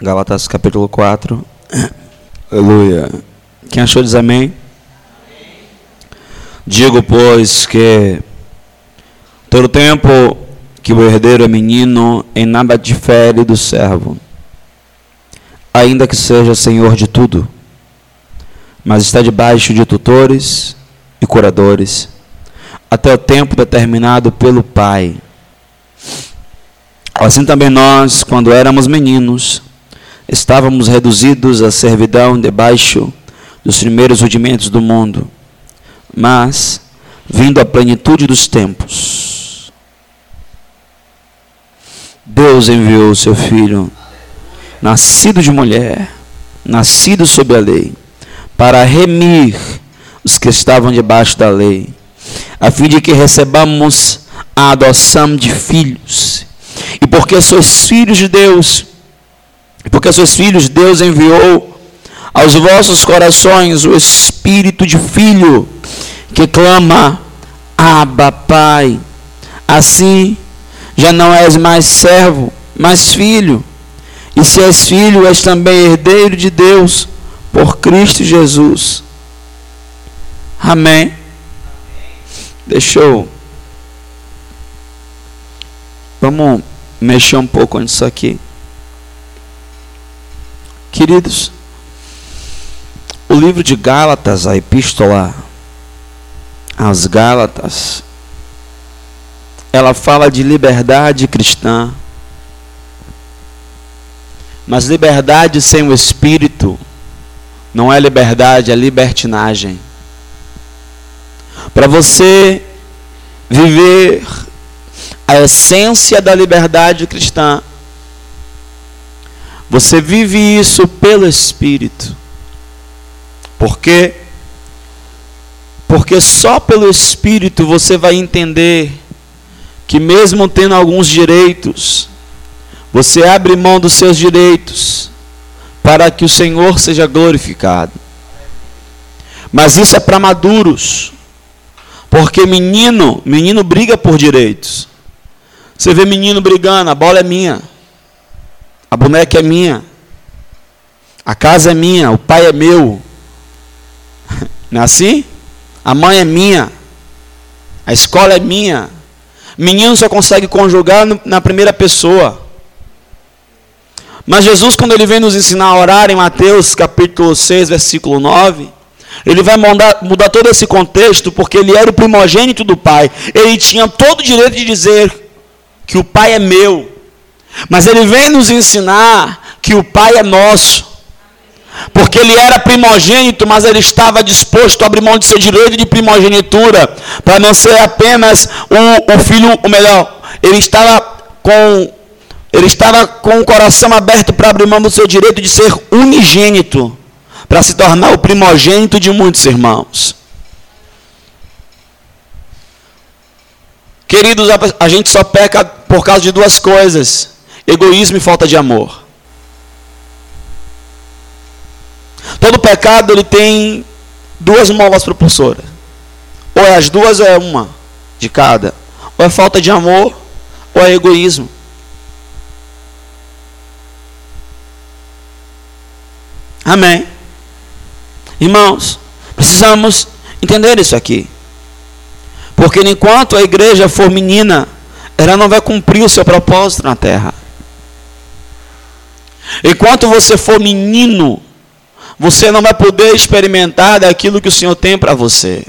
Galatas capítulo 4. Aleluia. Quem achou diz amém? Digo, pois, que todo tempo que o herdeiro é menino, em nada difere do servo, ainda que seja senhor de tudo, mas está debaixo de tutores e curadores, até o tempo determinado pelo Pai. Assim também nós, quando éramos meninos, estávamos reduzidos à servidão debaixo dos primeiros rudimentos do mundo. Mas, vindo a plenitude dos tempos, Deus enviou o seu filho, nascido de mulher, nascido sob a lei, para remir os que estavam debaixo da lei, a fim de que recebamos a adoção de filhos. E porque sois filhos de Deus, porque sois filhos, Deus enviou aos vossos corações o espírito de filho que clama: Abba, Pai. Assim, já não és mais servo, mas filho. E se és filho, és também herdeiro de Deus por Cristo Jesus. Amém. Deixa. Vamos mexer um pouco nisso aqui. Queridos, o livro de Gálatas, a epístola às Gálatas, ela fala de liberdade cristã. Mas liberdade sem o espírito não é liberdade, é libertinagem. Para você viver a essência da liberdade cristã, você vive isso pelo Espírito. Por quê? Porque só pelo Espírito você vai entender que, mesmo tendo alguns direitos, você abre mão dos seus direitos para que o Senhor seja glorificado. Mas isso é para maduros. Porque menino, menino briga por direitos. Você vê menino brigando, a bola é minha. A boneca é minha. A casa é minha, o pai é meu. Não é assim? A mãe é minha. A escola é minha. Menino só consegue conjugar na primeira pessoa. Mas Jesus, quando ele vem nos ensinar a orar em Mateus capítulo 6, versículo 9, ele vai mudar, mudar todo esse contexto, porque ele era o primogênito do Pai. Ele tinha todo o direito de dizer que o Pai é meu. Mas ele vem nos ensinar que o Pai é nosso. Porque ele era primogênito, mas ele estava disposto a abrir mão de seu direito de primogenitura, para não ser apenas o, o filho, o melhor, ele estava com ele estava com o coração aberto para abrir mão do seu direito de ser unigênito, para se tornar o primogênito de muitos irmãos. Queridos, a gente só peca por causa de duas coisas egoísmo e falta de amor. Todo pecado ele tem duas molas propulsoras. Ou é as duas ou é uma de cada. Ou é falta de amor ou é egoísmo. Amém. Irmãos, precisamos entender isso aqui. Porque enquanto a igreja for menina, ela não vai cumprir o seu propósito na terra. Enquanto você for menino, você não vai poder experimentar daquilo que o Senhor tem para você.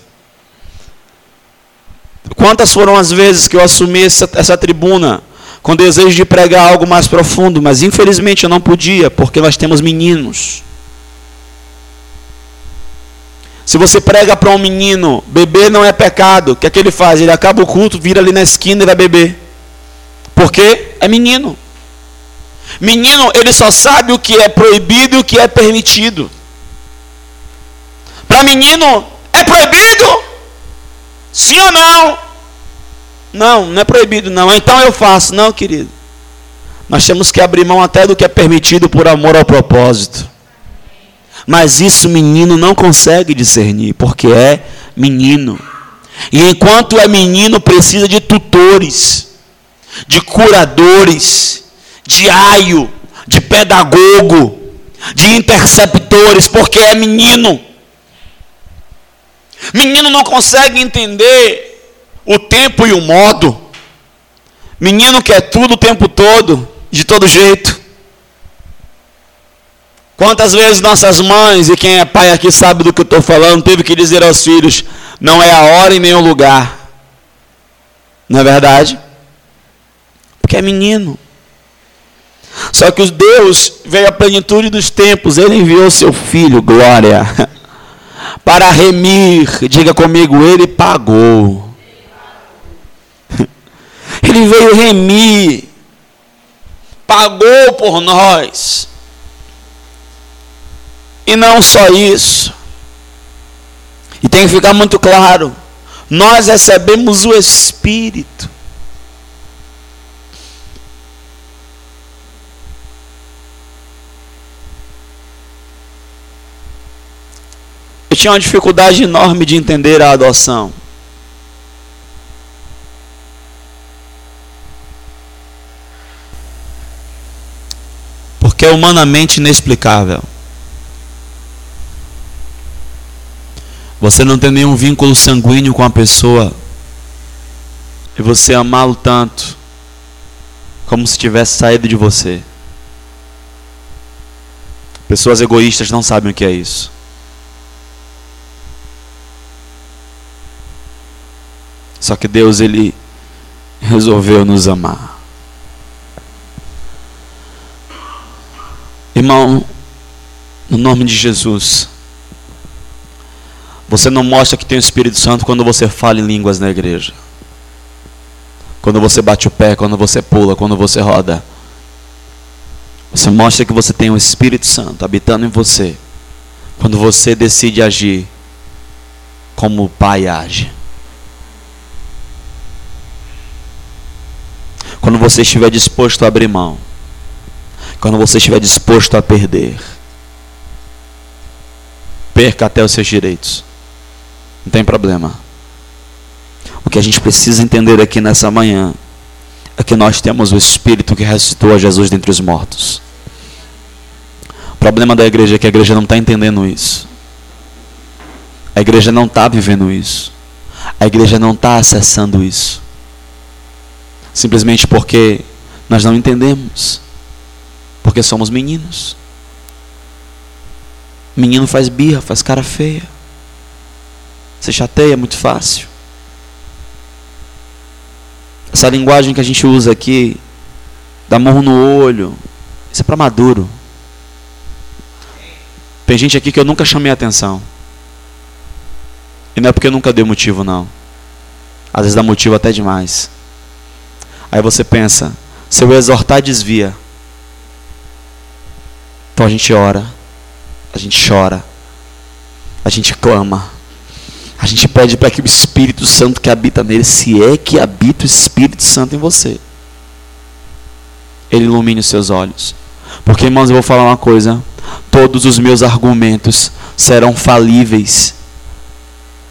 Quantas foram as vezes que eu assumi essa, essa tribuna com desejo de pregar algo mais profundo, mas infelizmente eu não podia, porque nós temos meninos. Se você prega para um menino, beber não é pecado, o que é que ele faz? Ele acaba o culto, vira ali na esquina e vai beber. Porque é menino. Menino, ele só sabe o que é proibido e o que é permitido. Para menino, é proibido? Sim ou não? Não, não é proibido não. Então eu faço. Não, querido. Nós temos que abrir mão até do que é permitido por amor ao propósito. Mas isso menino não consegue discernir, porque é menino. E enquanto é menino, precisa de tutores, de curadores, de aio, de pedagogo, de interceptores, porque é menino. Menino não consegue entender o tempo e o modo. Menino quer tudo o tempo todo, de todo jeito. Quantas vezes nossas mães, e quem é pai aqui sabe do que eu estou falando, teve que dizer aos filhos: não é a hora e nem o lugar. Não é verdade? Porque é menino. Só que os Deus veio à plenitude dos tempos, ele enviou seu filho, glória, para remir, diga comigo, ele pagou. Ele veio remir, pagou por nós. E não só isso. E tem que ficar muito claro: nós recebemos o Espírito. Eu tinha uma dificuldade enorme de entender a adoção. Porque é humanamente inexplicável. Você não tem nenhum vínculo sanguíneo com a pessoa. E você amá-lo tanto, como se tivesse saído de você. Pessoas egoístas não sabem o que é isso. Só que Deus ele resolveu nos amar. Irmão, no nome de Jesus, você não mostra que tem o Espírito Santo quando você fala em línguas na igreja. Quando você bate o pé, quando você pula, quando você roda. Você mostra que você tem o Espírito Santo habitando em você. Quando você decide agir como o Pai age. Quando você estiver disposto a abrir mão. Quando você estiver disposto a perder. Perca até os seus direitos. Não tem problema. O que a gente precisa entender aqui nessa manhã é que nós temos o Espírito que ressuscitou a Jesus dentre os mortos. O problema da igreja é que a igreja não está entendendo isso. A igreja não está vivendo isso. A igreja não está acessando isso simplesmente porque nós não entendemos, porque somos meninos. Menino faz birra, faz cara feia, se chateia é muito fácil. Essa linguagem que a gente usa aqui, dá morro no olho, isso é para maduro. Tem gente aqui que eu nunca chamei atenção. E não é porque eu nunca dei motivo, não. Às vezes dá motivo até demais. Aí você pensa, se eu exortar, desvia. Então a gente ora, a gente chora, a gente clama, a gente pede para que o Espírito Santo que habita nele, se é que habita o Espírito Santo em você, ele ilumine os seus olhos. Porque, irmãos, eu vou falar uma coisa: todos os meus argumentos serão falíveis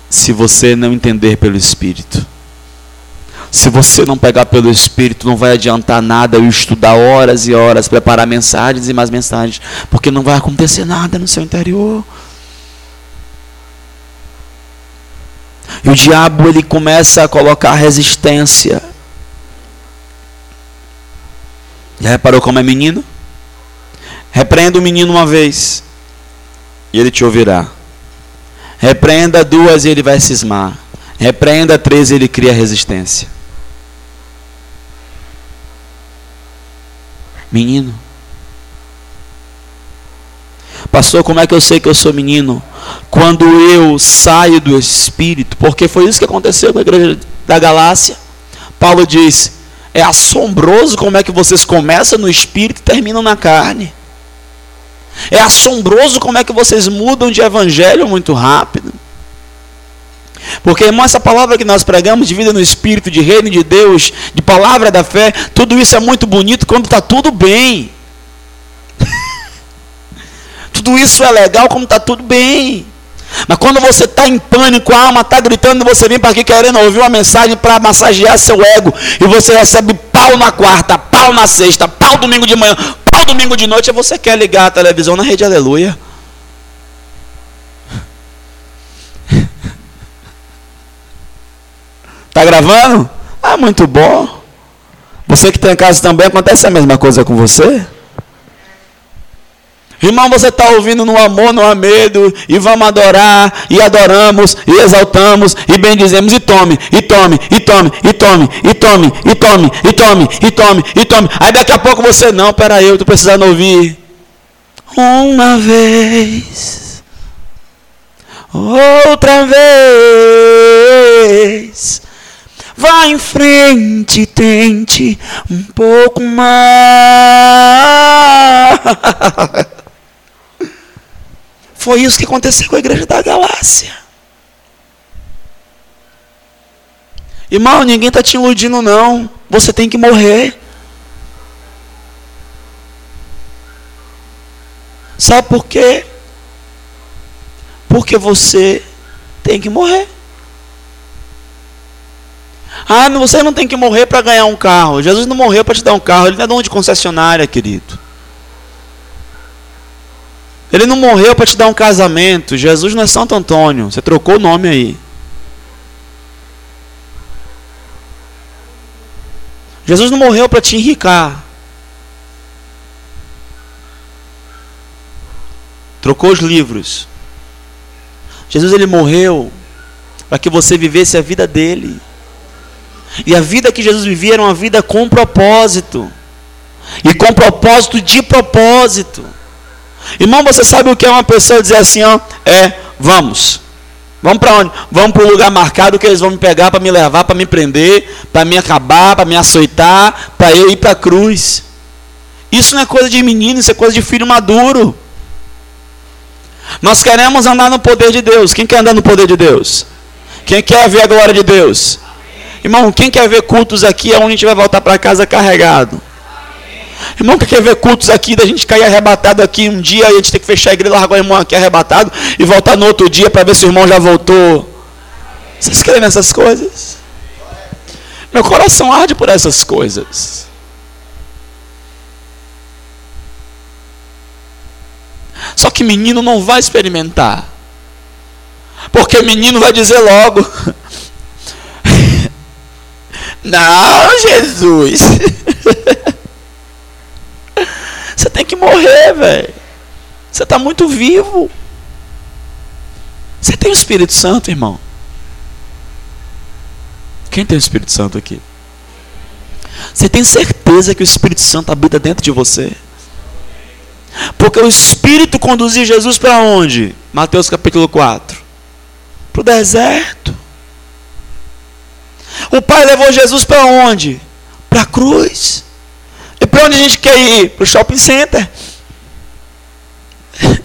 se você não entender pelo Espírito. Se você não pegar pelo Espírito, não vai adiantar nada eu estudar horas e horas, preparar mensagens e mais mensagens, porque não vai acontecer nada no seu interior. E o diabo ele começa a colocar resistência. Já reparou como é menino? Repreenda o menino uma vez e ele te ouvirá. Repreenda duas e ele vai cismar. Repreenda três e ele cria resistência. Menino. Pastor, como é que eu sei que eu sou menino? Quando eu saio do Espírito, porque foi isso que aconteceu na igreja da Galácia. Paulo diz: é assombroso como é que vocês começam no Espírito e terminam na carne. É assombroso como é que vocês mudam de evangelho muito rápido. Porque, irmão, essa palavra que nós pregamos de vida no Espírito, de reino de Deus, de palavra da fé, tudo isso é muito bonito quando está tudo bem. tudo isso é legal quando está tudo bem. Mas quando você está em pânico, a alma está gritando, você vem para aqui querendo ouvir uma mensagem para massagear seu ego, e você recebe pau na quarta, pau na sexta, pau domingo de manhã, Ao domingo de noite você quer ligar a televisão na rede Aleluia. Tá gravando? Ah, muito bom. Você que está em casa também, acontece a mesma coisa com você? Irmão, você está ouvindo no amor, não há medo, e vamos adorar, e adoramos, e exaltamos, e bendizemos, e tome, e tome, e tome, e tome, e tome, e tome, e tome, e tome, e tome. Aí daqui a pouco você, não, peraí, eu estou precisando ouvir. Uma vez, outra vez, Vá em frente, tente um pouco mais. Foi isso que aconteceu com a igreja da Galácia. Irmão, ninguém está te iludindo, não. Você tem que morrer. Sabe por quê? Porque você tem que morrer. Ah, você não tem que morrer para ganhar um carro. Jesus não morreu para te dar um carro. Ele não é dono de concessionária, querido. Ele não morreu para te dar um casamento. Jesus não é Santo Antônio. Você trocou o nome aí. Jesus não morreu para te enricar. Trocou os livros. Jesus ele morreu para que você vivesse a vida dele. E a vida que Jesus vivia era uma vida com propósito. E com propósito de propósito. Irmão, você sabe o que é uma pessoa dizer assim, ó, é, vamos. Vamos para onde? Vamos para o lugar marcado que eles vão me pegar para me levar, para me prender, para me acabar, para me açoitar, para eu ir para a cruz. Isso não é coisa de menino, isso é coisa de filho maduro. Nós queremos andar no poder de Deus. Quem quer andar no poder de Deus? Quem quer ver a glória de Deus? Irmão, quem quer ver cultos aqui é onde a gente vai voltar para casa carregado? Irmão, quem quer ver cultos aqui, da gente cair arrebatado aqui um dia, e a gente tem que fechar a igreja, largar o irmão aqui arrebatado e voltar no outro dia para ver se o irmão já voltou. Vocês creem nessas coisas? Meu coração arde por essas coisas. Só que menino não vai experimentar. Porque menino vai dizer logo: Não, Jesus. Você tem que morrer, velho. Você está muito vivo. Você tem o Espírito Santo, irmão? Quem tem o Espírito Santo aqui? Você tem certeza que o Espírito Santo habita dentro de você? Porque o Espírito conduziu Jesus para onde? Mateus capítulo 4. Para o deserto. O Pai levou Jesus para onde? Para a cruz. E para onde a gente quer ir? Para o shopping center.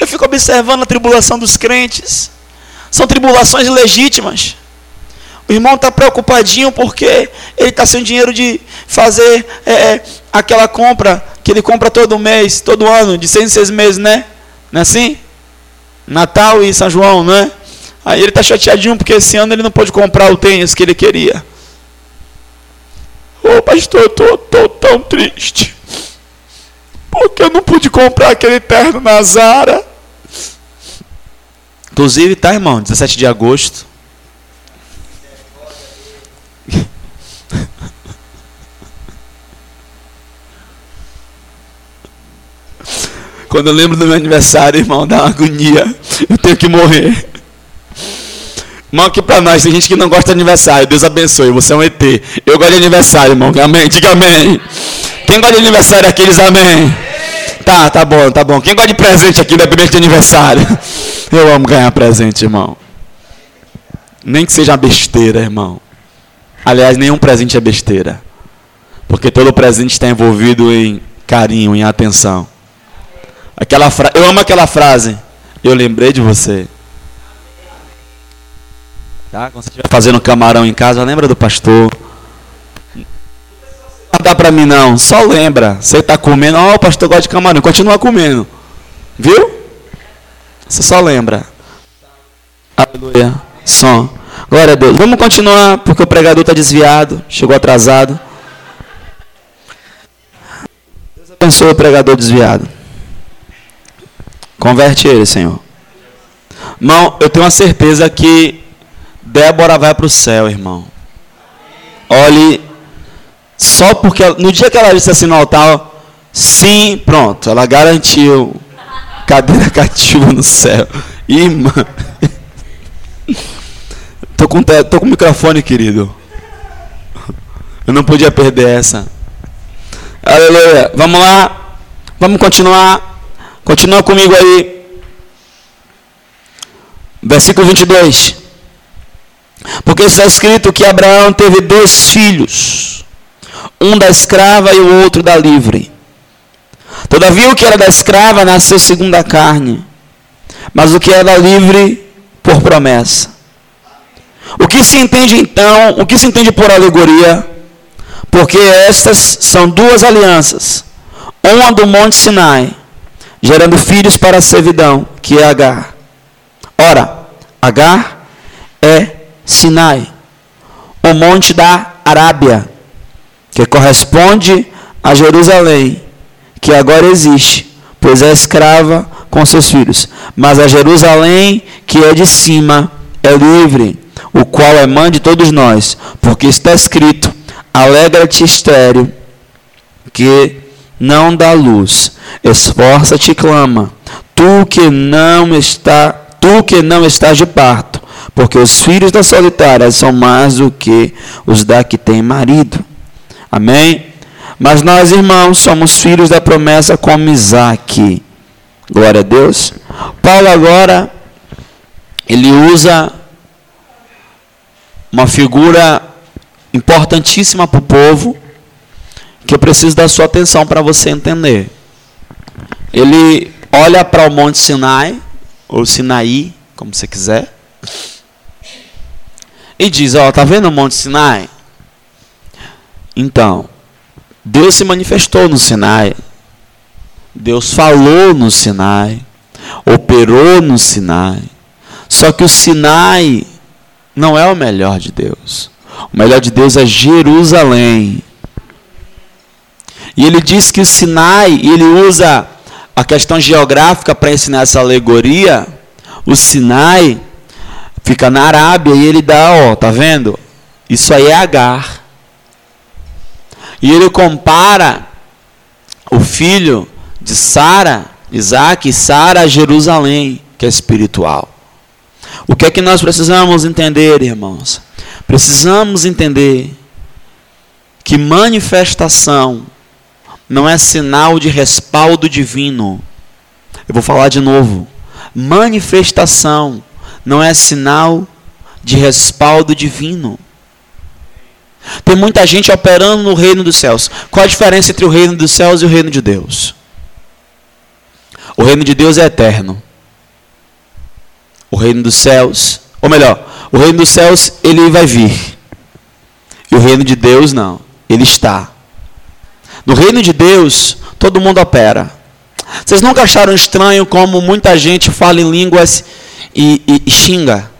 Eu fico observando a tribulação dos crentes. São tribulações legítimas. O irmão está preocupadinho porque ele está sem dinheiro de fazer é, é, aquela compra que ele compra todo mês, todo ano, de seis em seis meses, né? Não é assim? Natal e São João, não é? Aí ele está chateadinho porque esse ano ele não pôde comprar o tênis que ele queria. Ô oh, pastor, eu tô, tô tão triste. Porque eu não pude comprar aquele terno na Zara. Inclusive, tá, irmão? 17 de agosto. Quando eu lembro do meu aniversário, irmão, dá uma agonia. Eu tenho que morrer. Irmão, aqui para nós, tem gente que não gosta de aniversário. Deus abençoe, você é um ET. Eu gosto de aniversário, irmão. Amém? Diga amém. Quem gosta de aniversário aqui, diz amém. Tá, tá bom, tá bom. Quem gosta de presente aqui, independente de aniversário? Eu amo ganhar presente, irmão. Nem que seja besteira, irmão. Aliás, nenhum presente é besteira. Porque todo presente está envolvido em carinho, em atenção. Aquela fra... Eu amo aquela frase. Eu lembrei de você. Tá? Quando você estiver fazendo camarão em casa, lembra do pastor. Não dá para mim não, só lembra. Você está comendo, ó, oh, o pastor gosta de camarão, continua comendo. Viu? Você só lembra. Aleluia. Som. Glória a Deus. Vamos continuar, porque o pregador está desviado, chegou atrasado. Abençoa o pregador desviado. Converte ele, Senhor. Irmão, eu tenho uma certeza que Débora vai para o céu, irmão. Olhe, só porque no dia que ela disse assim no altar, sim, pronto, ela garantiu cadeira cativa no céu. Irmã, tô com, tô com o microfone, querido. Eu não podia perder essa. Aleluia. Vamos lá. Vamos continuar. Continua comigo aí. Versículo 22. Porque está escrito que Abraão teve dois filhos, um da escrava e o outro da livre. Todavia, o que era da escrava nasceu segundo a carne, mas o que era da livre, por promessa. O que se entende então, o que se entende por alegoria? Porque estas são duas alianças, uma do Monte Sinai, gerando filhos para a servidão, que é Agar. Ora, Agar é Sinai, o monte da Arábia, que corresponde a Jerusalém, que agora existe, pois é escrava com seus filhos. Mas a Jerusalém, que é de cima, é livre, o qual é mãe de todos nós, porque está escrito: Alegra-te, estéreo, que não dá luz, esforça-te clama, tu que não está, tu que não estás de parto, porque os filhos da solitária são mais do que os da que tem marido. Amém? Mas nós, irmãos, somos filhos da promessa como Isaac. Glória a Deus. Paulo agora, ele usa uma figura importantíssima para o povo, que eu preciso da sua atenção para você entender. Ele olha para o Monte Sinai, ou Sinaí, como você quiser, e diz: Ó, tá vendo o Monte Sinai? Então, Deus se manifestou no Sinai. Deus falou no Sinai. Operou no Sinai. Só que o Sinai não é o melhor de Deus. O melhor de Deus é Jerusalém. E ele diz que o Sinai, ele usa a questão geográfica para ensinar essa alegoria. O Sinai fica na Arábia e ele dá, ó, tá vendo? Isso aí é Agar. E ele compara o filho de Sara, Isaac e Sara a Jerusalém, que é espiritual. O que é que nós precisamos entender, irmãos? Precisamos entender que manifestação não é sinal de respaldo divino. Eu vou falar de novo. Manifestação não é sinal de respaldo divino. Tem muita gente operando no reino dos céus. Qual a diferença entre o reino dos céus e o reino de Deus? O reino de Deus é eterno. O reino dos céus, ou melhor, o reino dos céus ele vai vir. E o reino de Deus não, ele está. No reino de Deus, todo mundo opera. Vocês nunca acharam estranho como muita gente fala em línguas e, e, xinga.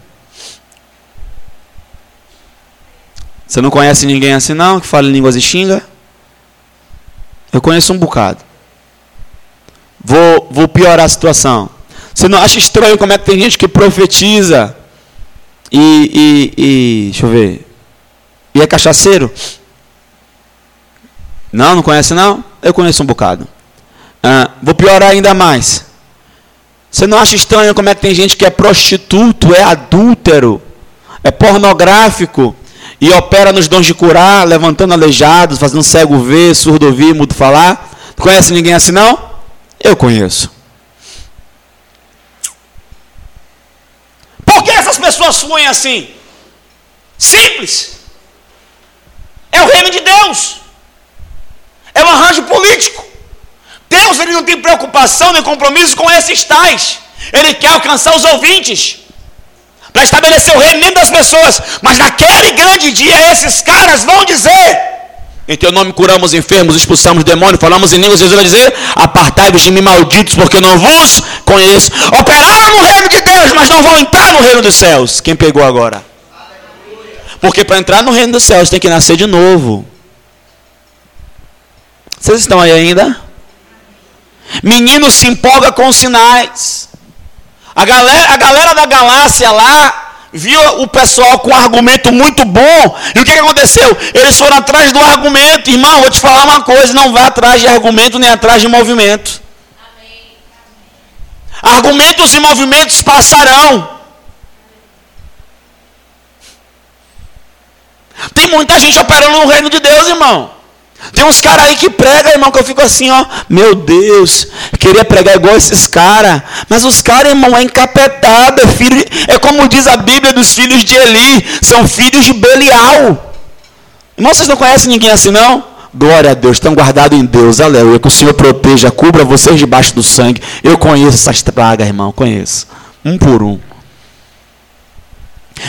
Você não conhece ninguém assim não, que fala línguas e xinga? Eu conheço um bocado. Vou, vou piorar a situação. Você não acha estranho como é que tem gente que profetiza e, e, e deixa eu ver, e é cachaceiro? Não, não conhece não? Eu conheço um bocado. Ah, vou piorar ainda mais. Você não acha estranho como é que tem gente que é prostituto, é adúltero, é pornográfico e opera nos dons de curar, levantando aleijados, fazendo cego ver, surdo ouvir, mudo falar? Não conhece ninguém assim não? Eu conheço. Por que essas pessoas fluem assim? Simples. É o reino de Deus. É um arranjo político. Deus ele não tem preocupação nem compromisso com esses tais. Ele quer alcançar os ouvintes para estabelecer o reino dentro das pessoas. Mas naquele grande dia, esses caras vão dizer: Em teu nome curamos enfermos, expulsamos demônios, falamos em línguas. Jesus vai dizer: Apartai-vos de mim, malditos, porque não vos conheço. Operaram no reino de Deus, mas não vão entrar no reino dos céus. Quem pegou agora? Porque para entrar no reino dos céus tem que nascer de novo. Vocês estão aí ainda? Menino se empolga com sinais. A galera, a galera da Galácia lá viu o pessoal com um argumento muito bom. E o que, que aconteceu? Eles foram atrás do argumento. Irmão, vou te falar uma coisa: não vá atrás de argumento nem atrás de movimento. Argumentos e movimentos passarão. Tem muita gente operando no reino de Deus, irmão. Tem uns caras aí que pregam, irmão, que eu fico assim, ó. Meu Deus, queria pregar igual esses caras. Mas os caras, irmão, é encapetado. É, filho, é como diz a Bíblia dos filhos de Eli. São filhos de Belial. Irmão, vocês não conhecem ninguém assim, não? Glória a Deus, estão guardados em Deus, aleluia. Que o Senhor proteja, cubra vocês debaixo do sangue. Eu conheço essas pragas, irmão, conheço. Um por um.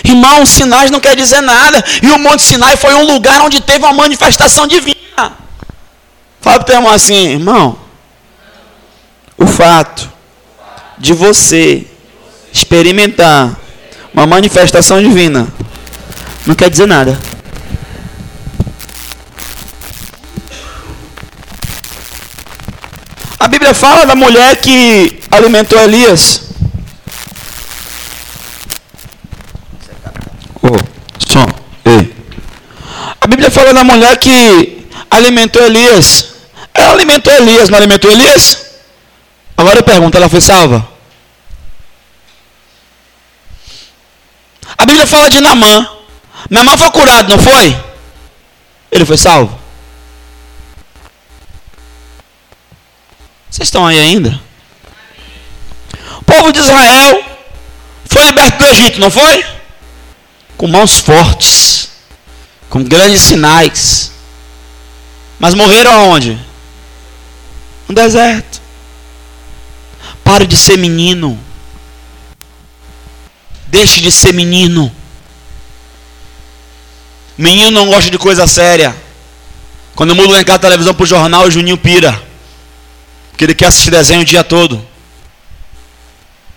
Irmão, sinais não quer dizer nada. E o Monte Sinai foi um lugar onde teve uma manifestação divina. Fala para o teu irmão assim, irmão. O fato de você experimentar uma manifestação divina não quer dizer nada. A Bíblia fala da mulher que alimentou Elias. Oh, som. Ei. A Bíblia fala da mulher que alimentou Elias. Ela alimentou Elias, não alimentou Elias? Agora eu pergunto, ela foi salva? A Bíblia fala de Namã. Namã foi curado, não foi? Ele foi salvo? Vocês estão aí ainda? O povo de Israel foi liberto do Egito, não foi? Com mãos fortes, com grandes sinais. Mas morreram aonde? No deserto. Pare de ser menino. Deixe de ser menino. Menino não gosta de coisa séria. Quando eu mudo em casa a televisão para o jornal, o Juninho pira. Porque ele quer assistir desenho o dia todo.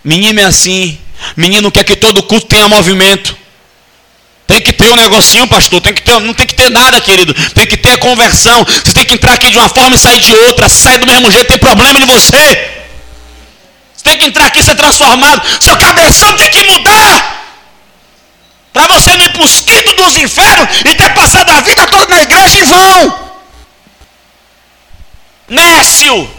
Menino é assim. Menino quer que todo culto tenha movimento. Tem que ter um negocinho, pastor. Tem que ter, não tem que ter nada, querido. Tem que ter conversão. Você tem que entrar aqui de uma forma e sair de outra. Se sair do mesmo jeito, tem problema em você. Você tem que entrar aqui e ser transformado. Seu cabeção tem que mudar. Para você não ir para os quintos dos infernos e ter passado a vida toda na igreja em vão. Nécio.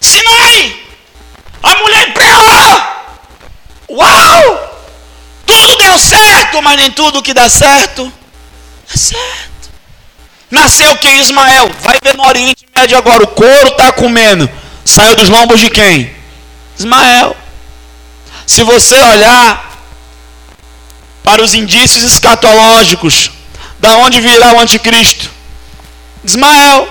Sinai. A mulher empreendeu. Uau! Tudo deu certo, mas nem tudo que dá certo é certo. Nasceu quem? Ismael. Vai ver no Oriente Médio agora. O couro está comendo. Saiu dos lombos de quem? Ismael. Se você olhar para os indícios escatológicos, da onde virá o anticristo? Ismael.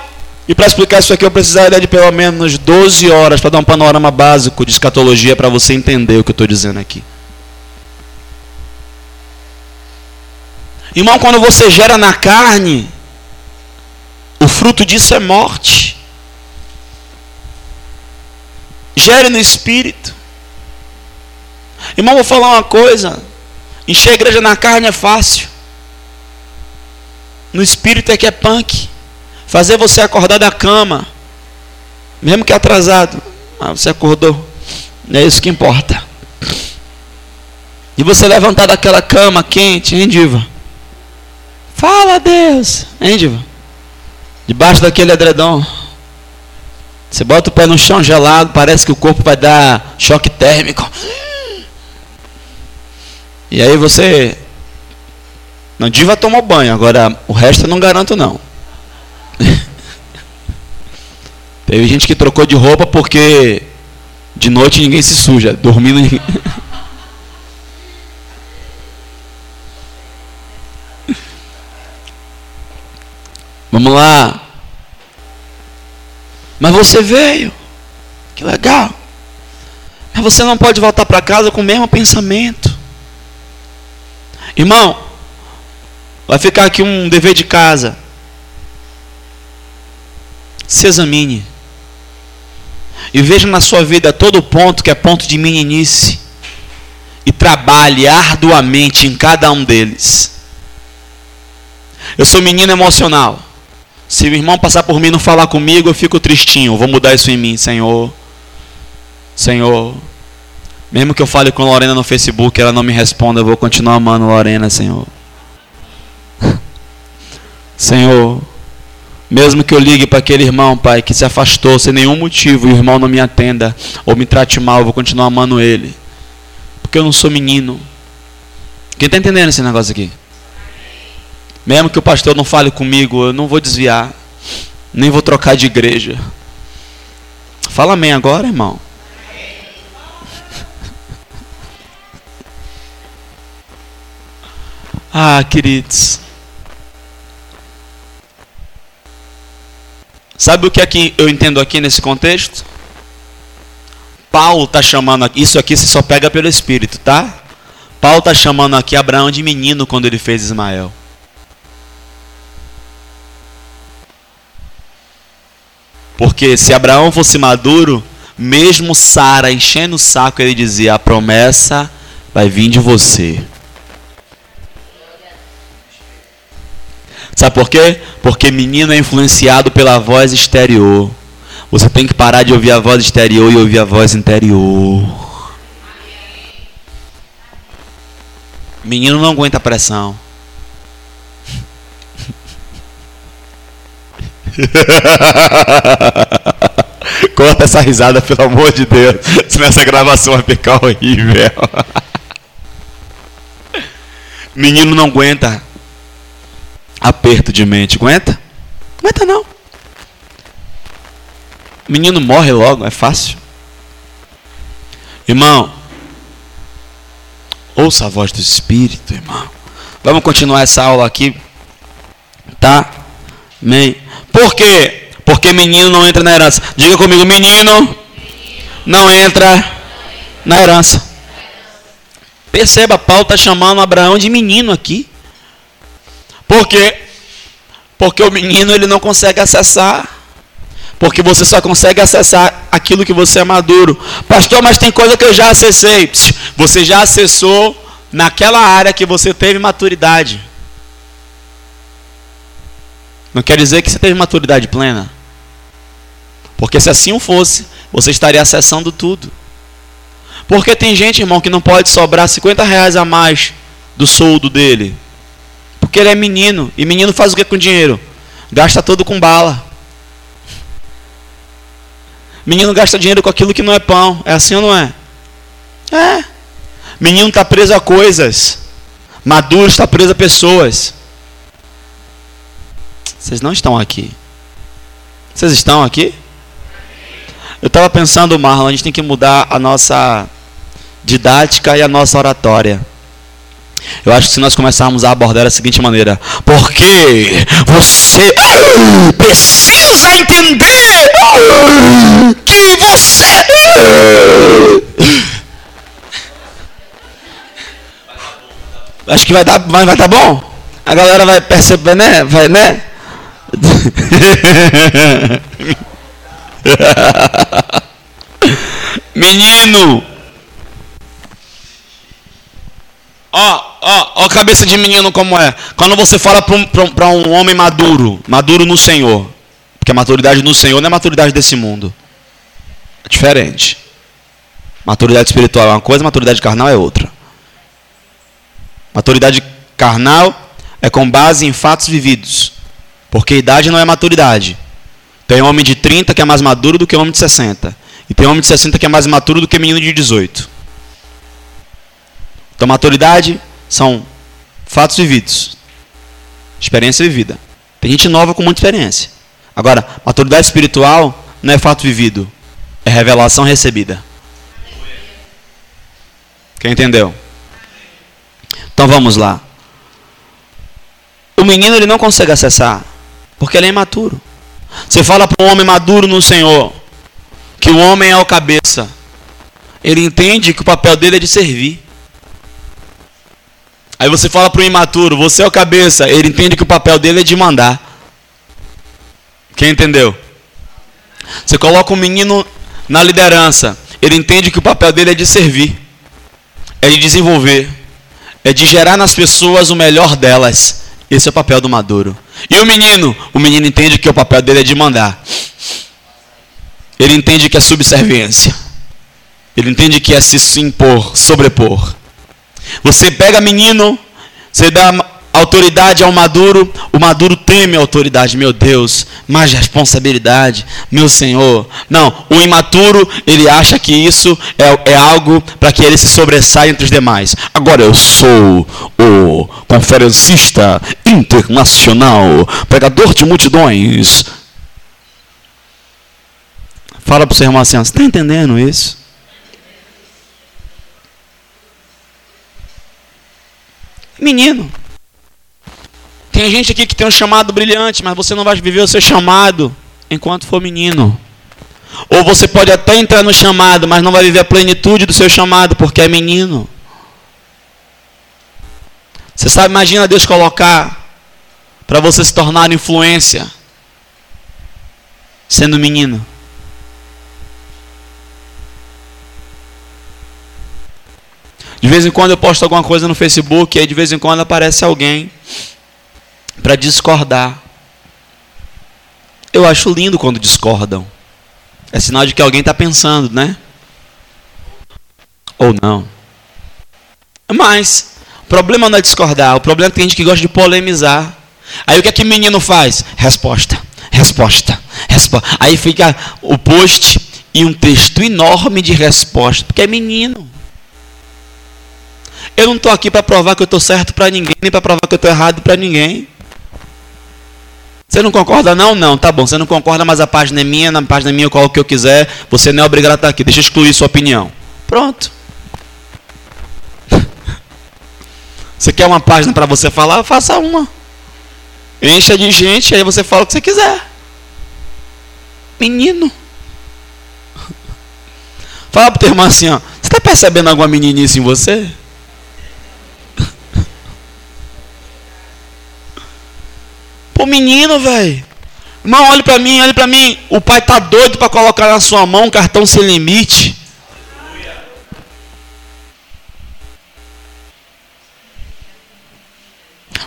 E para explicar isso aqui, eu precisaria de pelo menos 12 horas para dar um panorama básico de escatologia para você entender o que eu estou dizendo aqui. Irmão, quando você gera na carne, o fruto disso é morte. Gere no espírito. Irmão, vou falar uma coisa. Encher a igreja na carne é fácil. No espírito é que é punk fazer você acordar da cama, mesmo que atrasado, ah, você acordou, é isso que importa. E você levantar daquela cama quente, hein, diva? Fala, Deus, hein, diva? Debaixo daquele edredom. Você bota o pé no chão gelado, parece que o corpo vai dar choque térmico. E aí você. Não, diva tomou banho, agora o resto eu não garanto não. Teve gente que trocou de roupa porque de noite ninguém se suja, dormindo ninguém... Vamos lá. Mas você veio. Que legal. Mas você não pode voltar para casa com o mesmo pensamento. Irmão, vai ficar aqui um dever de casa. Se examine. E veja na sua vida todo ponto que é ponto de meninice. E trabalhe arduamente em cada um deles. Eu sou menino emocional. Se o irmão passar por mim e não falar comigo, eu fico tristinho. Vou mudar isso em mim, Senhor. Senhor. Mesmo que eu fale com Lorena no Facebook, ela não me responda, eu vou continuar amando Lorena, Senhor. Senhor. Mesmo que eu ligue para aquele irmão, Pai, que se afastou sem nenhum motivo e o irmão não me atenda ou me trate mal, eu vou continuar amando ele. Porque eu não sou menino. Quem está entendendo esse negócio aqui? Mesmo que o pastor não fale comigo, eu não vou desviar. Nem vou trocar de igreja. Fala amém agora, irmão. Ah, queridos. Sabe o que aqui eu entendo aqui nesse contexto? Paulo está chamando isso aqui se só pega pelo Espírito, tá? Paulo está chamando aqui Abraão de menino quando ele fez Ismael. Porque se Abraão fosse maduro, mesmo Sara enchendo o saco, ele dizia: A promessa vai vir de você. Sabe por quê? Porque menino é influenciado pela voz exterior. Você tem que parar de ouvir a voz exterior e ouvir a voz interior. Menino não aguenta pressão. Corta essa risada, pelo amor de Deus. Senão essa gravação vai ficar horrível. Menino não aguenta aperto de mente. Aguenta? Aguenta não. Menino morre logo, é fácil. Irmão, ouça a voz do Espírito, irmão. Vamos continuar essa aula aqui. Tá? Amém. Por quê? Porque menino não entra na herança. Diga comigo, menino não entra na herança. Perceba, Paulo está chamando Abraão de menino aqui. Por quê? Porque o menino ele não consegue acessar. Porque você só consegue acessar aquilo que você é maduro. Pastor, mas tem coisa que eu já acessei. Você já acessou naquela área que você teve maturidade. Não quer dizer que você teve maturidade plena. Porque se assim fosse, você estaria acessando tudo. Porque tem gente, irmão, que não pode sobrar 50 reais a mais do soldo dele. Porque ele é menino. E menino faz o que com dinheiro? Gasta todo com bala. Menino gasta dinheiro com aquilo que não é pão. É assim ou não é? É. Menino está preso a coisas. Maduro está preso a pessoas. Vocês não estão aqui. Vocês estão aqui? Eu estava pensando, Marlon, a gente tem que mudar a nossa didática e a nossa oratória. Eu acho que se nós começarmos a abordar da seguinte maneira: porque você precisa entender que você. Acho que vai dar, vai, vai tá bom. A galera vai perceber, né? Vai, né? Menino, Ó, ó, ó, cabeça de menino como é. Quando você fala para um, um homem maduro, maduro no Senhor, porque a maturidade no Senhor não é a maturidade desse mundo. É diferente. Maturidade espiritual é uma coisa, maturidade carnal é outra. Maturidade carnal é com base em fatos vividos. Porque idade não é maturidade. Tem homem de 30 que é mais maduro do que homem de 60. E tem homem de 60 que é mais maduro do que menino de 18. Então, maturidade são fatos vividos, experiência vivida. Tem gente nova com muita experiência. Agora, maturidade espiritual não é fato vivido, é revelação recebida. Quem entendeu? Então vamos lá. O menino ele não consegue acessar, porque ele é imaturo. Você fala para um homem maduro no Senhor que o homem é o cabeça. Ele entende que o papel dele é de servir. Aí você fala para o imaturo, você é o cabeça, ele entende que o papel dele é de mandar. Quem entendeu? Você coloca o um menino na liderança, ele entende que o papel dele é de servir, é de desenvolver, é de gerar nas pessoas o melhor delas Esse é o papel do maduro. E o menino? O menino entende que o papel dele é de mandar. Ele entende que é subserviência. Ele entende que é se impor, sobrepor. Você pega menino, você dá autoridade ao maduro, o maduro teme a autoridade, meu Deus, mais responsabilidade, meu Senhor. Não, o imaturo, ele acha que isso é, é algo para que ele se sobressaia entre os demais. Agora eu sou o conferencista internacional, pregador de multidões. Fala para o seu irmão assim, você está entendendo isso? Menino. Tem gente aqui que tem um chamado brilhante, mas você não vai viver o seu chamado enquanto for menino. Ou você pode até entrar no chamado, mas não vai viver a plenitude do seu chamado porque é menino. Você sabe, imagina Deus colocar para você se tornar influência sendo menino. De vez em quando eu posto alguma coisa no Facebook e aí de vez em quando aparece alguém para discordar. Eu acho lindo quando discordam. É sinal de que alguém está pensando, né? Ou não. Mas, o problema não é discordar. O problema é que tem gente que gosta de polemizar. Aí o que é que menino faz? Resposta, resposta, resposta. Aí fica o post e um texto enorme de resposta. Porque é menino. Eu não estou aqui para provar que eu estou certo para ninguém, nem para provar que eu estou errado para ninguém. Você não concorda não? Não, tá bom. Você não concorda, mas a página é minha, na página é minha eu o que eu quiser. Você não é obrigado a estar aqui. Deixa eu excluir sua opinião. Pronto. Você quer uma página para você falar? Faça uma. Encha de gente, aí você fala o que você quiser. Menino. Fala pro teu irmão assim, ó. Você está percebendo alguma meninice em você? Pô, menino, velho. Irmão, olhe para mim, olhe para mim. O pai tá doido para colocar na sua mão um cartão sem limite.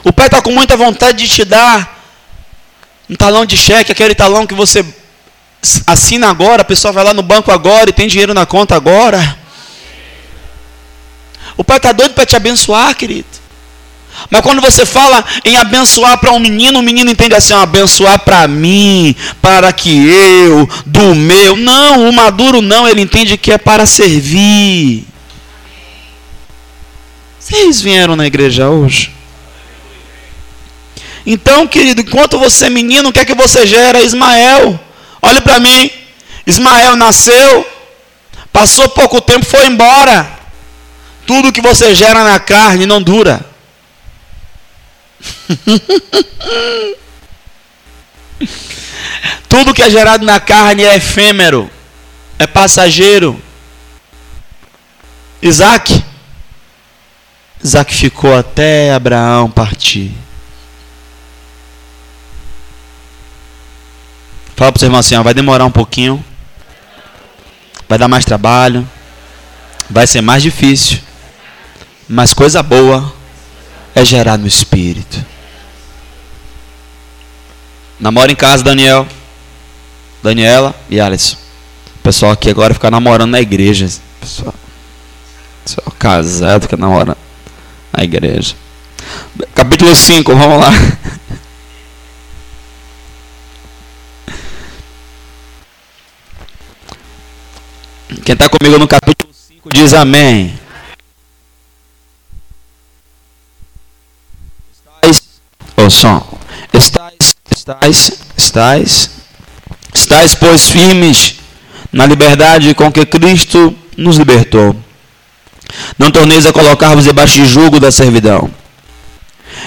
O pai está com muita vontade de te dar um talão de cheque, aquele talão que você assina agora, a pessoa vai lá no banco agora e tem dinheiro na conta agora. O pai está doido para te abençoar, querido. Mas quando você fala em abençoar para um menino, o menino entende assim: abençoar para mim, para que eu, do meu. Não, o maduro não, ele entende que é para servir. Vocês vieram na igreja hoje? Então, querido, enquanto você é menino, o que é que você gera? Ismael. Olhe para mim. Ismael nasceu, passou pouco tempo, foi embora. Tudo que você gera na carne não dura. Tudo que é gerado na carne é efêmero, é passageiro. Isaac, Isaac ficou até Abraão partir. Fala para o seu irmão assim: ó, vai demorar um pouquinho, vai dar mais trabalho, vai ser mais difícil, mas coisa boa é gerar no espírito. Namora em casa, Daniel. Daniela e Alisson. O pessoal aqui agora fica namorando na igreja. Pessoal, pessoal casado que namora na igreja. Capítulo 5, vamos lá. Quem está comigo no capítulo 5 diz amém. O som. Estais, estais, estais, estais, pois, firmes na liberdade com que Cristo nos libertou. Não torneis a colocar-vos debaixo de jugo da servidão.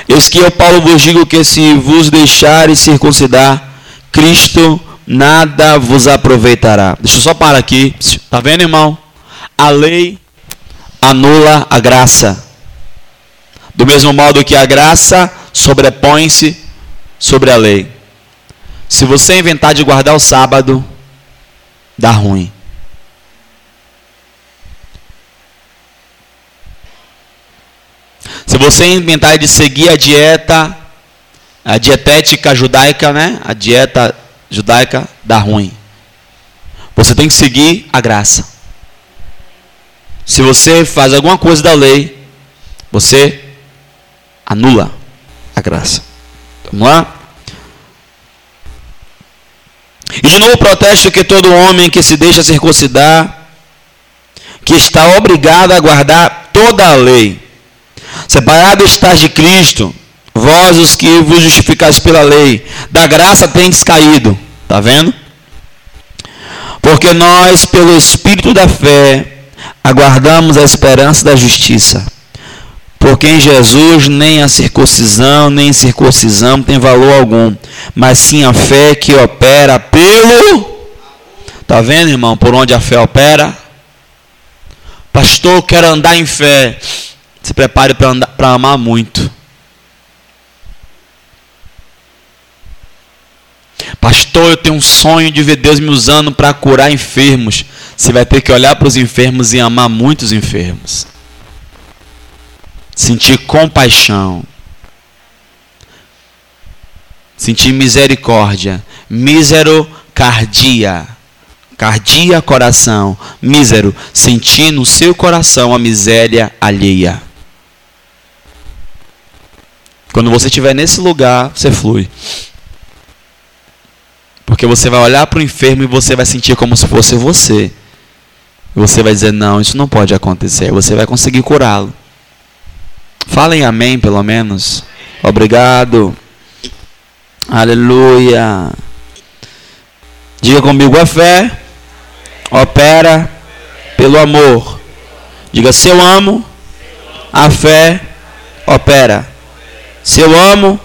Eis que eu, Paulo, vos digo que se vos deixares circuncidar, Cristo nada vos aproveitará. Deixa eu só parar aqui. Tá vendo, irmão? A lei anula a graça. Do mesmo modo que a graça sobrepõe-se sobre a lei. Se você inventar de guardar o sábado, dá ruim. Se você inventar de seguir a dieta, A dietética judaica, né? A dieta judaica dá ruim. Você tem que seguir a graça. Se você faz alguma coisa da lei, você anula a graça. Vamos lá? E de novo protesto que todo homem que se deixa circuncidar, que está obrigado a guardar toda a lei. Separado estás de Cristo, vós os que vos justificais pela lei, da graça tendes caído. Está vendo? Porque nós, pelo Espírito da fé, aguardamos a esperança da justiça. Porque em Jesus nem a circuncisão, nem circuncisão tem valor algum, mas sim a fé que opera pelo. Está vendo, irmão, por onde a fé opera? Pastor, quero andar em fé. Se prepare para amar muito. Pastor, eu tenho um sonho de ver Deus me usando para curar enfermos. Você vai ter que olhar para os enfermos e amar muitos enfermos. Sentir compaixão. Sentir misericórdia. Miserocardia. Cardia, coração. Mísero. Sentir no seu coração a miséria alheia. Quando você estiver nesse lugar, você flui. Porque você vai olhar para o enfermo e você vai sentir como se fosse você. Você vai dizer: Não, isso não pode acontecer. Você vai conseguir curá-lo. Falem amém, pelo menos. Obrigado. Aleluia. Diga comigo: a fé opera pelo amor. Diga: se eu amo, a fé opera. Se eu amo,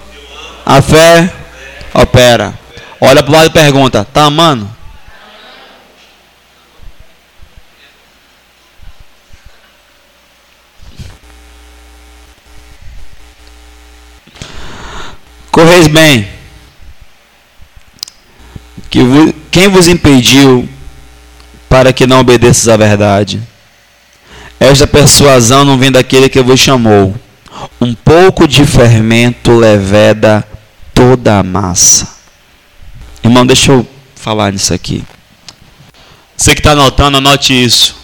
a fé opera. Olha para o lado e pergunta: Está amando? Correis bem. Que quem vos impediu para que não obedeças à verdade? Esta persuasão não vem daquele que vos chamou. Um pouco de fermento leveda toda a massa. Irmão, deixa eu falar nisso aqui. Você que está anotando, anote isso.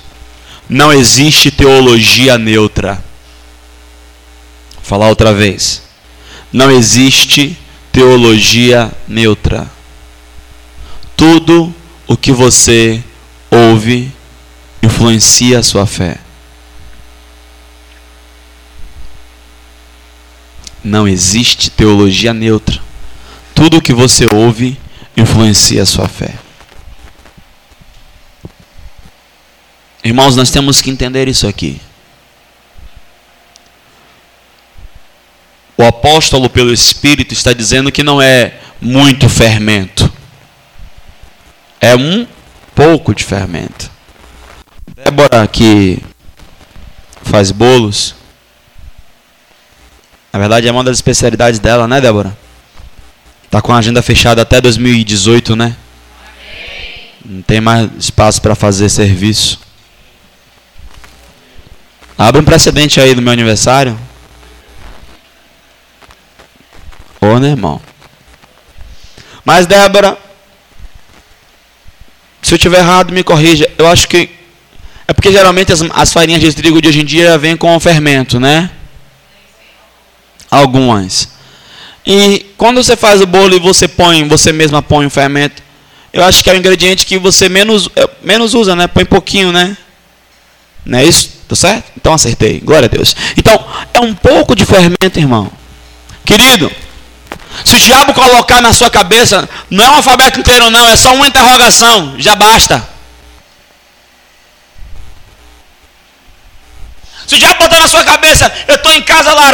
Não existe teologia neutra. Vou falar outra vez. Não existe teologia neutra. Tudo o que você ouve influencia a sua fé. Não existe teologia neutra. Tudo o que você ouve influencia a sua fé. Irmãos, nós temos que entender isso aqui. O apóstolo, pelo Espírito, está dizendo que não é muito fermento, é um pouco de fermento. Débora, que faz bolos, na verdade é uma das especialidades dela, né, Débora? Tá com a agenda fechada até 2018, né? Não tem mais espaço para fazer serviço. Abre um precedente aí no meu aniversário. Ô, né, irmão? Mas, Débora, se eu tiver errado, me corrija. Eu acho que. É porque geralmente as, as farinhas de trigo de hoje em dia vêm com fermento, né? Algumas. E quando você faz o bolo e você põe, você mesma põe o fermento, eu acho que é o ingrediente que você menos, é, menos usa, né? Põe pouquinho, né? Não é isso? Tá certo? Então acertei. Glória a Deus. Então, é um pouco de fermento, irmão. Querido, se o diabo colocar na sua cabeça, não é um alfabeto inteiro, não, é só uma interrogação, já basta. Se o diabo botar na sua cabeça, eu estou em casa lá,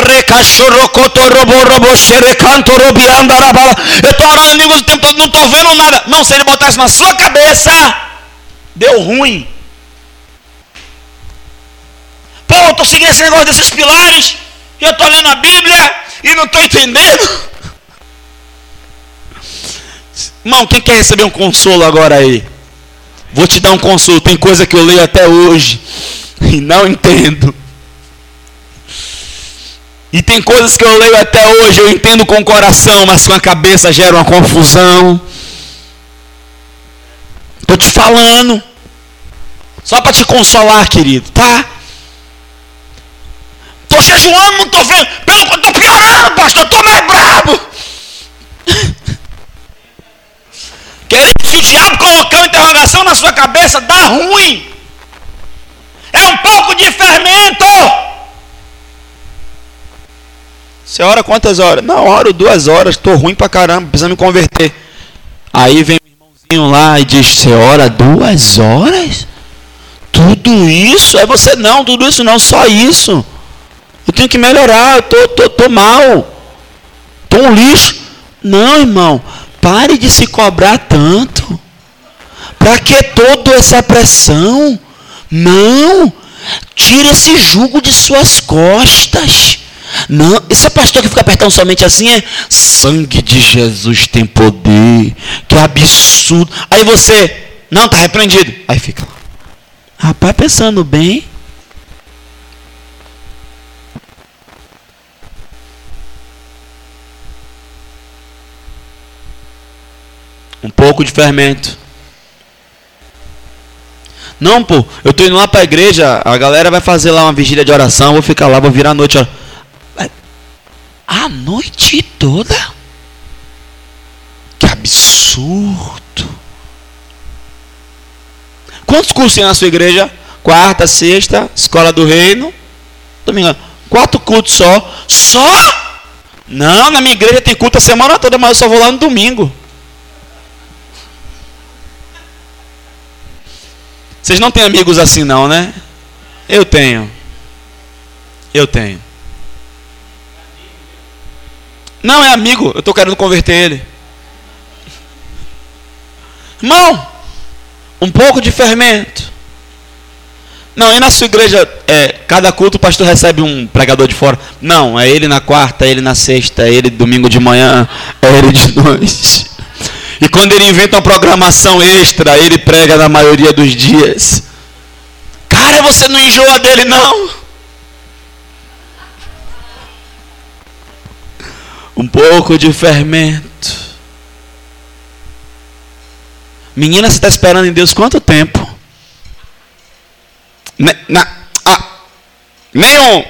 eu estou orando em línguas o tempo todo, não estou vendo nada. Não, se ele botar isso na sua cabeça, deu ruim. Pô, eu estou seguindo esse negócio desses pilares, e eu estou lendo a Bíblia e não estou entendendo. Irmão, quem quer receber um consolo agora aí? Vou te dar um consolo. Tem coisa que eu leio até hoje e não entendo. E tem coisas que eu leio até hoje, eu entendo com o coração, mas com a cabeça gera uma confusão. Estou te falando. Só para te consolar, querido, tá? Estou jejuando, não estou vendo. Pelo que estou piorando, pastor, estou mais brabo. Se o diabo colocar uma interrogação na sua cabeça, dá ruim. É um pouco de fermento. Você ora quantas horas? Não, oro duas horas, estou ruim pra caramba, precisa me converter. Aí vem o irmãozinho lá e diz: Você ora duas horas? Tudo isso? É você não, tudo isso não, só isso. Eu tenho que melhorar, eu tô, tô, tô mal. Tô um lixo. Não, irmão, pare de se cobrar tanto. Para que toda essa pressão? Não. Tire esse jugo de suas costas. Não, esse pastor que fica apertando somente assim é sangue de Jesus tem poder. Que absurdo. Aí você, não, está repreendido. Aí fica lá. Rapaz, pensando bem. Um pouco de fermento. Não, pô, eu tô indo lá para a igreja, a galera vai fazer lá uma vigília de oração, vou ficar lá, vou virar a noite. A noite toda? Que absurdo! Quantos cursos tem na sua igreja? Quarta, sexta, escola do reino. Domingo. Quatro cultos só. Só? Não, na minha igreja tem culto a semana toda, mas eu só vou lá no domingo. Vocês não têm amigos assim não, né? Eu tenho. Eu tenho. Não é amigo, eu estou querendo converter ele. Irmão, um pouco de fermento. Não, e na sua igreja, é, cada culto o pastor recebe um pregador de fora? Não, é ele na quarta, é ele na sexta, é ele domingo de manhã, é ele de noite. E quando ele inventa uma programação extra, ele prega na maioria dos dias. Cara, você não enjoa dele, não? um pouco de fermento. Menina, você está esperando em Deus quanto tempo? Ne, na, ah, nenhum.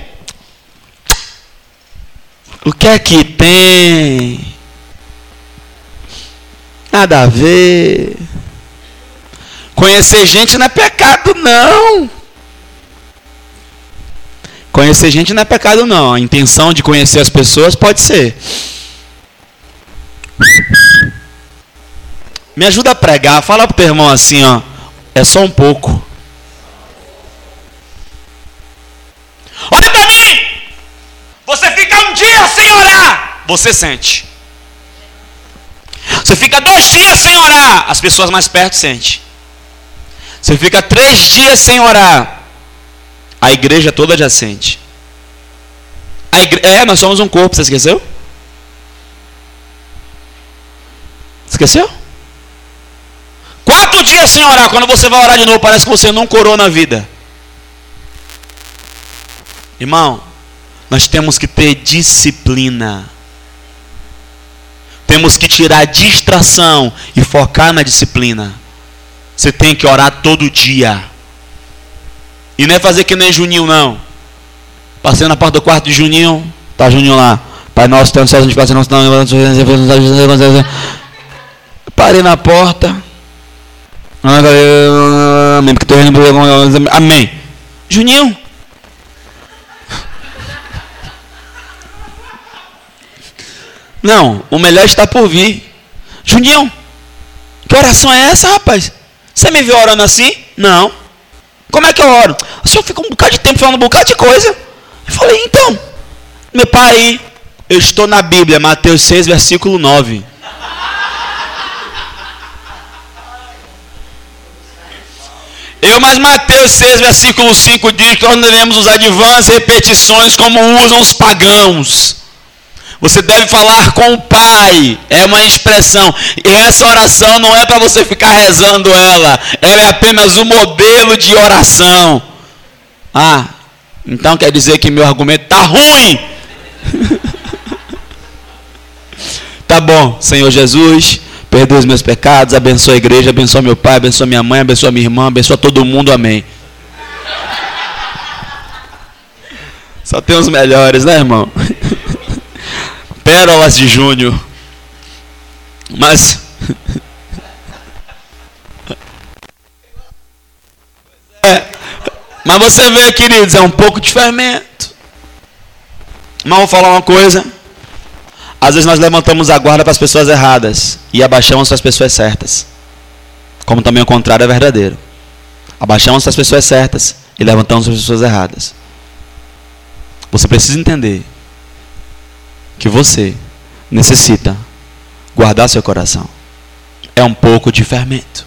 O que é que tem? Nada a ver. Conhecer gente não é pecado, não. Conhecer gente não é pecado, não. A intenção de conhecer as pessoas pode ser. Me ajuda a pregar. Fala pro teu irmão assim, ó. É só um pouco. Olha para mim! Você fica um dia sem orar. Você sente. Você fica dois dias sem orar. As pessoas mais perto sentem. Você fica três dias sem orar. A igreja toda já sente. Igre... É, nós somos um corpo, você esqueceu? Esqueceu? Quatro dias sem orar, quando você vai orar de novo, parece que você não corou na vida. Irmão, nós temos que ter disciplina. Temos que tirar a distração e focar na disciplina. Você tem que orar todo dia. E não é fazer que nem Juninho, não. Passei na porta do quarto de Juninho. Tá Juninho lá. Pai nosso, um céu, a gente passa nosso Parei na porta. Amém. Juninho. Não, o melhor está por vir. Juninho, que oração é essa, rapaz? Você me viu orando assim? Não. Como é que eu oro? O senhor fica um bocado de tempo falando um bocado de coisa. Eu falei, então, meu pai, eu estou na Bíblia, Mateus 6, versículo 9. Eu, mas Mateus 6, versículo 5 diz que nós devemos usar vãs repetições como usam os pagãos. Você deve falar com o Pai. É uma expressão. E essa oração não é para você ficar rezando ela. Ela é apenas um modelo de oração. Ah, então quer dizer que meu argumento está ruim. tá bom, Senhor Jesus, perdoa os meus pecados, abençoa a igreja, abençoa meu pai, abençoa minha mãe, abençoa minha irmã, abençoa todo mundo, amém. Só tem os melhores, né, irmão? Pérolas de junho. Mas. É. Mas você vê, queridos, é um pouco de fermento. Mas vou falar uma coisa. Às vezes nós levantamos a guarda para as pessoas erradas e abaixamos para as pessoas certas. Como também o contrário é verdadeiro. Abaixamos para as pessoas certas e levantamos para as pessoas erradas. Você precisa entender que você necessita guardar seu coração. É um pouco de fermento.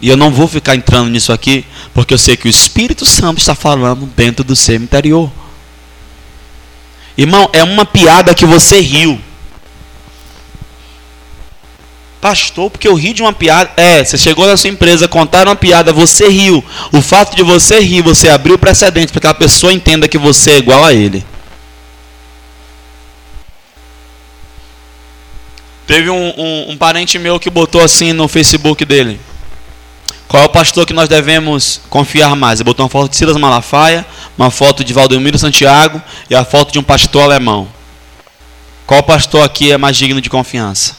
E eu não vou ficar entrando nisso aqui, porque eu sei que o Espírito Santo está falando dentro do seu interior. Irmão, é uma piada que você riu. Pastor, porque eu ri de uma piada. É, você chegou na sua empresa, contaram uma piada, você riu. O fato de você rir, você abriu precedente para que a pessoa entenda que você é igual a ele. Teve um, um, um, parente meu que botou assim no Facebook dele. Qual é o pastor que nós devemos confiar mais? Ele botou uma foto de Silas Malafaia, uma foto de Valdomiro Santiago e a foto de um pastor alemão. Qual pastor aqui é mais digno de confiança?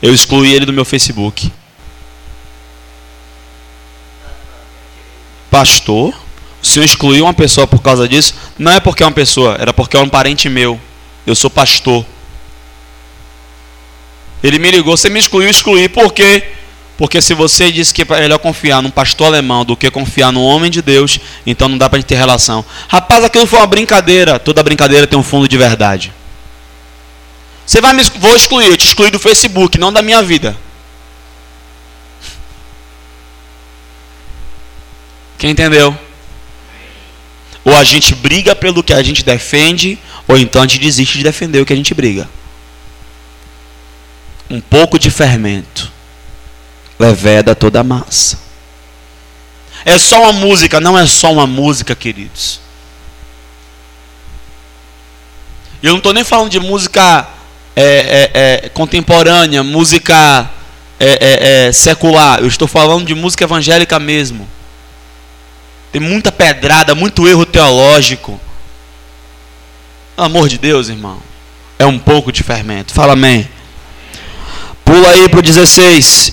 Eu excluí ele do meu Facebook. Pastor? O senhor excluiu uma pessoa por causa disso? Não é porque é uma pessoa, era porque é um parente meu. Eu sou pastor. Ele me ligou, você me excluiu, excluí. Por quê? Porque se você disse que é melhor confiar num pastor alemão do que confiar no homem de Deus, então não dá para gente ter relação. Rapaz, aquilo foi uma brincadeira. Toda brincadeira tem um fundo de verdade. Você vai me vou excluir, eu te excluí do Facebook, não da minha vida. Quem entendeu? Ou a gente briga pelo que a gente defende, ou então a gente desiste de defender o que a gente briga um pouco de fermento leveda toda a massa. É só uma música, não é só uma música, queridos. Eu não estou nem falando de música é, é, é, contemporânea, música é, é, é, secular. Eu estou falando de música evangélica mesmo. Tem muita pedrada, muito erro teológico. Pelo amor de Deus, irmão. É um pouco de fermento. Fala amém. Pula aí para o 16.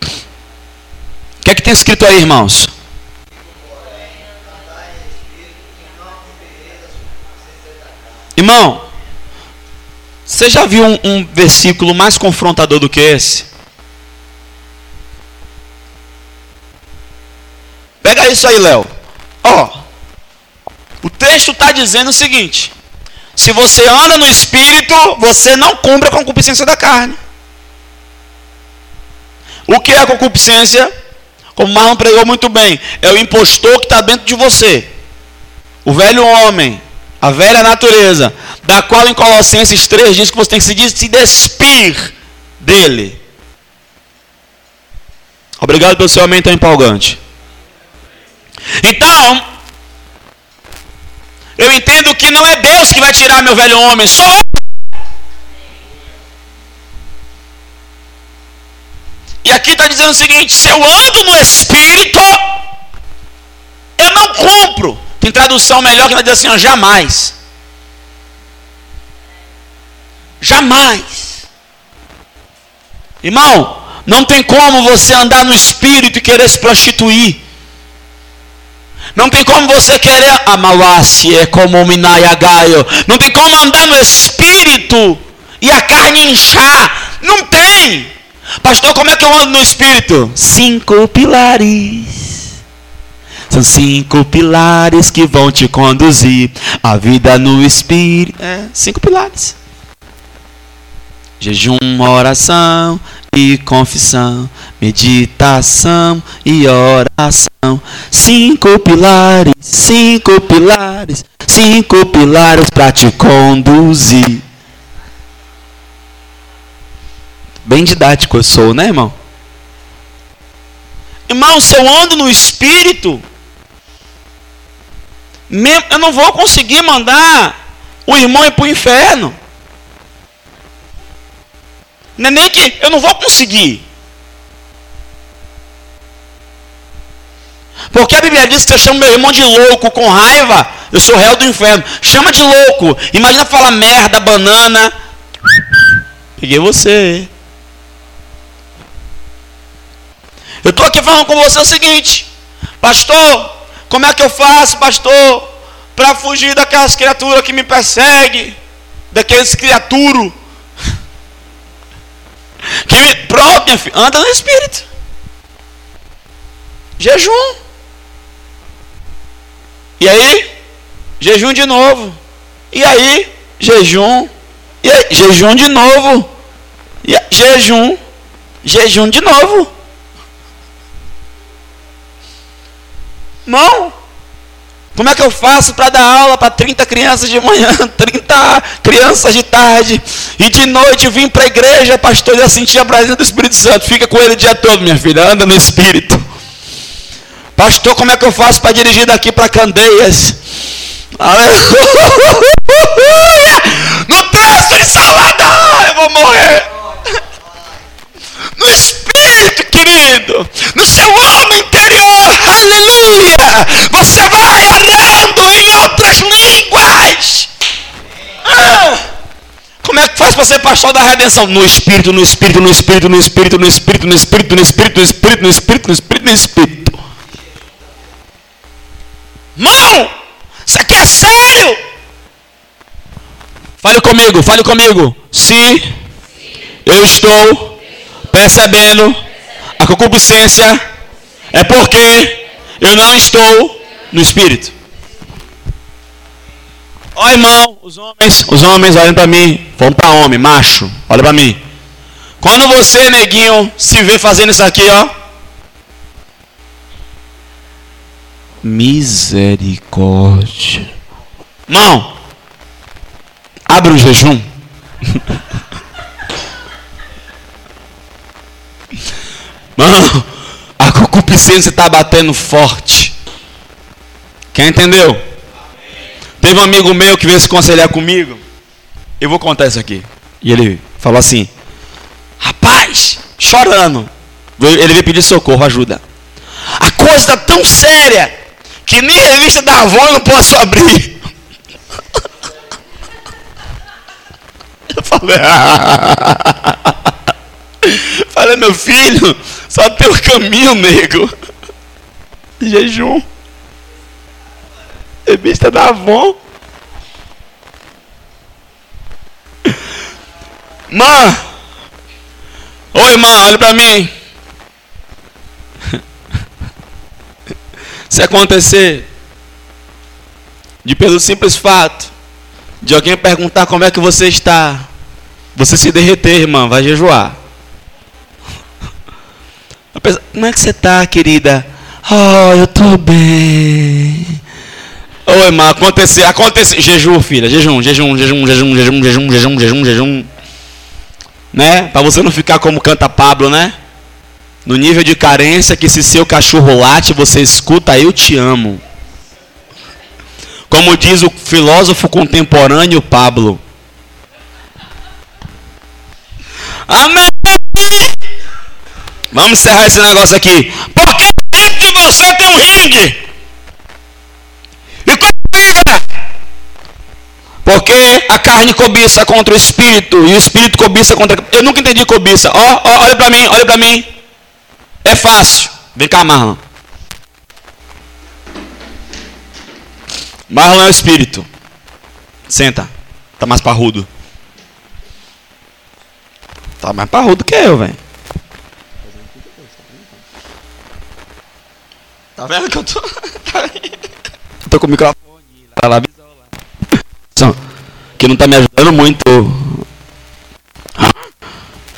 O que é que tem escrito aí, irmãos? Irmão, você já viu um, um, versículo mais confrontador do que esse? Pega isso aí, Léo. Ó, o texto está dizendo o seguinte: se você anda no espírito, você não cumpre a concupiscência da carne. O que é a concupiscência? Como Marlon pregou muito bem, é o impostor que está dentro de você. O velho homem, a velha natureza, da qual em Colossenses 3 diz que você tem que se, despir dele. Obrigado pelo seu amém tão empolgante. Então, eu entendo que não é Deus que vai tirar meu velho homem, sou eu. E aqui está dizendo o seguinte: se eu ando no Espírito, eu não cumpro. Tem tradução melhor que vai dizer assim: ó, jamais. Jamais. Irmão, não tem como você andar no Espírito e querer se prostituir. Não tem como você querer amalassie é como o minayagaio. Não tem como andar no espírito e a carne inchar. Não tem. Pastor, como é que eu ando no espírito? Cinco pilares. São cinco pilares que vão te conduzir a vida no espírito. É, cinco pilares. Jejum, oração e confissão, meditação e oração. Cinco pilares, cinco pilares, cinco pilares para te conduzir. Bem didático eu sou, né, irmão? Irmão, se eu ando no espírito, eu não vou conseguir mandar o irmão ir para o inferno. Não é nem que eu não vou conseguir. Porque a Bíblia diz que se eu chamo meu irmão de louco com raiva, eu sou réu do inferno. Chama de louco. Imagina falar merda, banana. Peguei você. Eu estou aqui falando com você o seguinte, pastor, como é que eu faço, pastor, para fugir daquelas criaturas que me perseguem, daqueles criaturos que me... Pronto, minha filha, anda no Espírito. Jejum. E aí, jejum de novo. E aí, jejum. E aí, jejum de novo. E aí, jejum. Jejum de novo. Não. Como é que eu faço para dar aula para 30 crianças de manhã, 30 crianças de tarde, e de noite vim para a igreja, pastor, eu senti a presença do Espírito Santo. Fica com ele o dia todo, minha filha, anda no Espírito. Pastor, como é que eu faço para dirigir daqui para Candeias? Aleluia! No trânsito de Salvador, eu vou morrer. No Espírito, querido, no seu homem interior, aleluia! Você vai orando em outras línguas. Ah, como é que faz para ser pastor da redenção? No Espírito, no Espírito, no Espírito, no Espírito, no Espírito, no Espírito, no Espírito, no Espírito, no Espírito, no Espírito, no Espírito. Mão, isso aqui é sério. Fale comigo, fale comigo. Se eu estou percebendo a concupiscência, é porque eu não estou no espírito. Ó irmão, os homens, os homens olhem para mim, vamos para homem, macho, olha para mim. Quando você, neguinho, se vê fazendo isso aqui, ó, Misericórdia. Não. Abre o jejum. Mano, a concupiscência está batendo forte. Quem entendeu? Teve um amigo meu que veio se conselhar comigo. Eu vou contar isso aqui. E ele falou assim: Rapaz, chorando. Ele veio pedir socorro, ajuda. A coisa está tão séria que nem revista da Avon eu não posso abrir. Eu falei, falei, meu filho, só tem o caminho, nego. Jejum. Revista da Avon. Mãe, oi, irmã, olha para mim. Se acontecer de pelo simples fato de alguém perguntar como é que você está, você se derreter, irmã, vai jejuar. Como é que você está, querida? Oh, eu estou bem. Oi, irmã, acontecer, acontecer, jejum, filha, jejum, jejum, jejum, jejum, jejum, jejum, jejum, jejum, jejum, né? Para você não ficar como canta Pablo, né? No nível de carência que se seu cachorro late, você escuta eu te amo. Como diz o filósofo contemporâneo Pablo. Amém. Vamos encerrar esse negócio aqui. Porque dentro de você tem um ringue. E qual é Porque a carne cobiça contra o espírito e o espírito cobiça contra. Eu nunca entendi cobiça. Ó, ó olha para mim, olha para mim. É fácil. Vem cá, Marlon. Marlon é o espírito. Senta. Tá mais parrudo. Tá mais parrudo que eu, velho. Tá vendo que eu tô. eu tô com o microfone lá, lá. Que não tá me ajudando muito.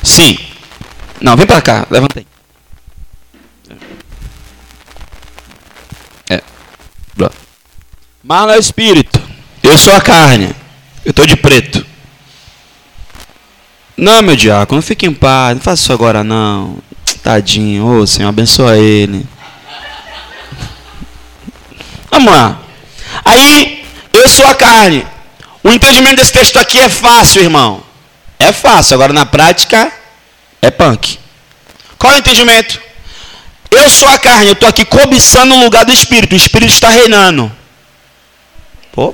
Sim. Não, vem pra cá, levantei. Marlon é o espírito. Eu sou a carne. Eu estou de preto. Não, meu diácono, fique em paz. Não faça isso agora, não. Tadinho. Ô, Senhor, abençoa ele. Vamos lá. Aí, eu sou a carne. O entendimento desse texto aqui é fácil, irmão. É fácil. Agora, na prática, é punk. Qual é o entendimento? Eu sou a carne, eu estou aqui cobiçando o lugar do Espírito. O Espírito está reinando. Pô.